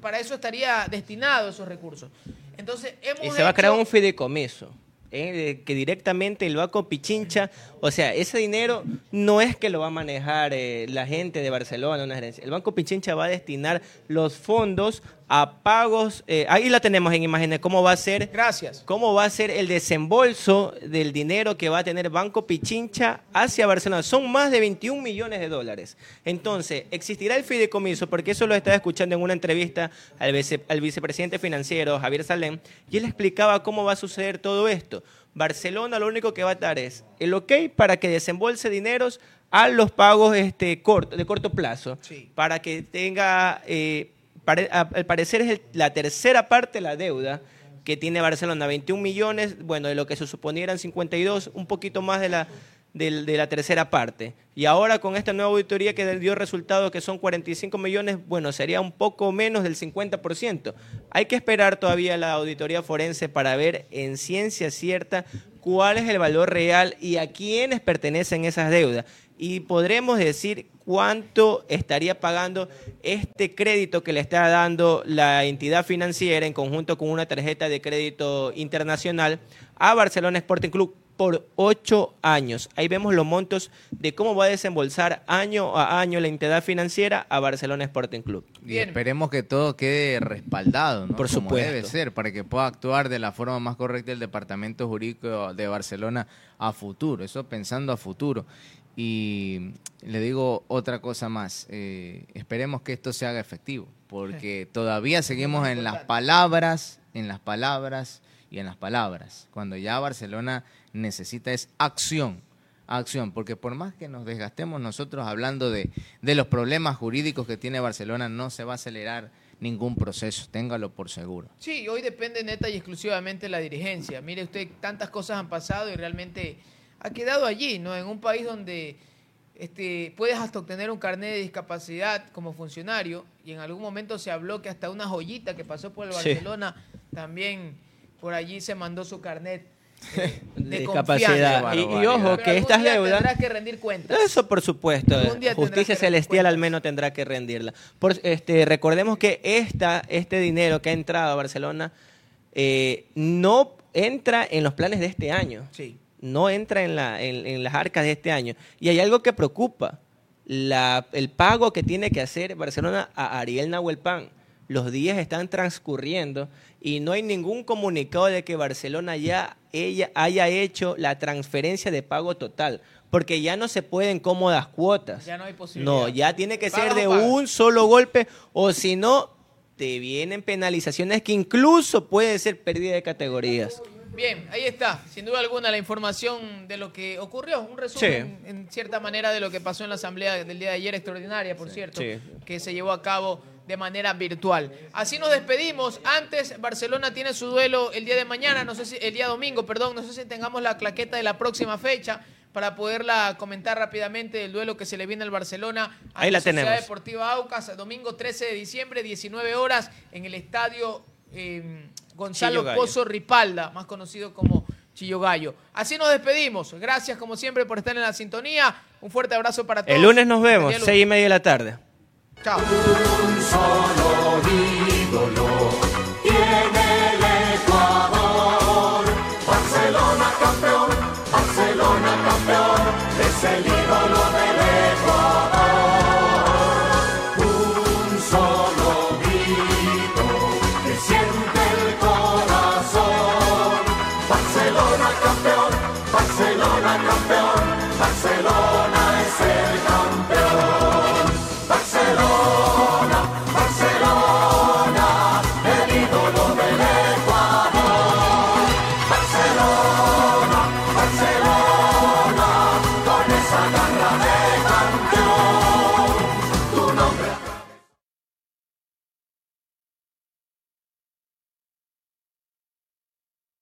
Speaker 2: para eso estaría destinado esos recursos. Entonces, hemos
Speaker 3: Y se va a crear un fideicomiso. ¿Eh? que directamente el Banco Pichincha, o sea, ese dinero no es que lo va a manejar eh, la gente de Barcelona, una gerencia. El Banco Pichincha va a destinar los fondos a pagos. eh, ahí la tenemos en imágenes, cómo va a ser.
Speaker 2: Gracias.
Speaker 3: ¿Cómo va a ser el desembolso del dinero que va a tener Banco Pichincha hacia Barcelona? Son más de 21 millones de dólares. Entonces, existirá el fideicomiso, porque eso lo estaba escuchando en una entrevista al, vice- al vicepresidente financiero, Javier Salem, y él explicaba cómo va a suceder todo esto. Barcelona lo único que va a dar es el ok para que desembolse dineros a los pagos este, corto, de corto plazo,
Speaker 2: Sí.
Speaker 3: para que tenga, eh, al parecer es la tercera parte de la deuda que tiene Barcelona, 21 millones, bueno, de lo que se suponía eran 52, un poquito más de la, del- de, la tercera parte. Y ahora con esta nueva auditoría que dio resultado que son 45 millones, bueno, sería un poco menos del 50%. Hay que esperar todavía la auditoría forense para ver en ciencia cierta cuál es el valor real y a quiénes pertenecen esas deudas. Y podremos decir cuánto estaría pagando este crédito que le está dando la entidad financiera en conjunto con una tarjeta de crédito internacional a Barcelona Sporting Club por ocho años. Ahí vemos los montos de cómo va a desembolsar año a año la entidad financiera a Barcelona Sporting Club.
Speaker 4: Y
Speaker 2: Bien.
Speaker 4: esperemos que todo quede respaldado, ¿no?
Speaker 3: Por
Speaker 4: Como
Speaker 3: supuesto.
Speaker 4: debe ser, para que pueda actuar de la forma más correcta el Departamento Jurídico de Barcelona a futuro. Eso pensando a futuro. Y le digo otra cosa más. eh, esperemos que esto se haga efectivo, porque todavía seguimos en las palabras, en las palabras y en las palabras. Cuando ya Barcelona necesita es acción acción, porque por más que nos desgastemos nosotros hablando de, de los problemas jurídicos que tiene Barcelona, no se va a acelerar ningún proceso, téngalo por seguro.
Speaker 2: Sí, hoy depende neta y exclusivamente de la dirigencia. Mire usted, tantas cosas han pasado y realmente ha quedado allí, ¿no? En un país donde este, puedes hasta obtener un carnet de discapacidad como funcionario y en algún momento se habló que hasta una joyita que pasó por el
Speaker 3: Sí.
Speaker 2: Barcelona también por allí se mandó su carnet eh, de,
Speaker 3: De
Speaker 2: confianza.
Speaker 3: discapacidad. Y, y ojo,
Speaker 2: Pero
Speaker 3: que estas deudas...
Speaker 2: tendrás que rendir cuentas.
Speaker 3: Eso por supuesto, justicia celestial al menos tendrá que rendirla. Por, este, recordemos que esta, este dinero que ha entrado a Barcelona eh, no entra en los planes de este año,
Speaker 2: Sí.
Speaker 3: No entra en, la, en, en las arcas de este año. Y hay algo que preocupa, la, el pago que tiene que hacer Barcelona a Ariel Nahuelpan. los días están transcurriendo y no hay ningún comunicado de que Barcelona ya ella haya hecho la transferencia de pago total, porque ya no se pueden cómodas cuotas.
Speaker 2: Ya no hay posibilidad.
Speaker 3: No, ya tiene que ser de un solo golpe o si no te vienen penalizaciones que incluso puede ser pérdida de categorías.
Speaker 2: Bien, ahí está, sin duda alguna la información de lo que ocurrió, un resumen en cierta manera de lo que pasó en la asamblea del día de ayer, extraordinaria, por cierto,
Speaker 3: Sí.
Speaker 2: que se llevó a cabo de manera virtual. Así nos despedimos. Antes, Barcelona tiene su duelo el día de mañana, no sé si, el día domingo, perdón, no sé si tengamos la claqueta de la próxima fecha para poderla comentar rápidamente el duelo que se le viene al Barcelona.
Speaker 3: Ahí
Speaker 2: ante
Speaker 3: la
Speaker 2: Sociedad
Speaker 3: tenemos.
Speaker 2: Deportiva Aucas, domingo 13 de diciembre, 19 horas, en el estadio eh, Gonzalo. Pozo Ripalda, más conocido como Chillo Gallo. Así nos despedimos. Gracias, como siempre, por estar en la sintonía. Un fuerte abrazo para todos.
Speaker 3: El lunes nos vemos, seis y media de la tarde.
Speaker 2: Chao.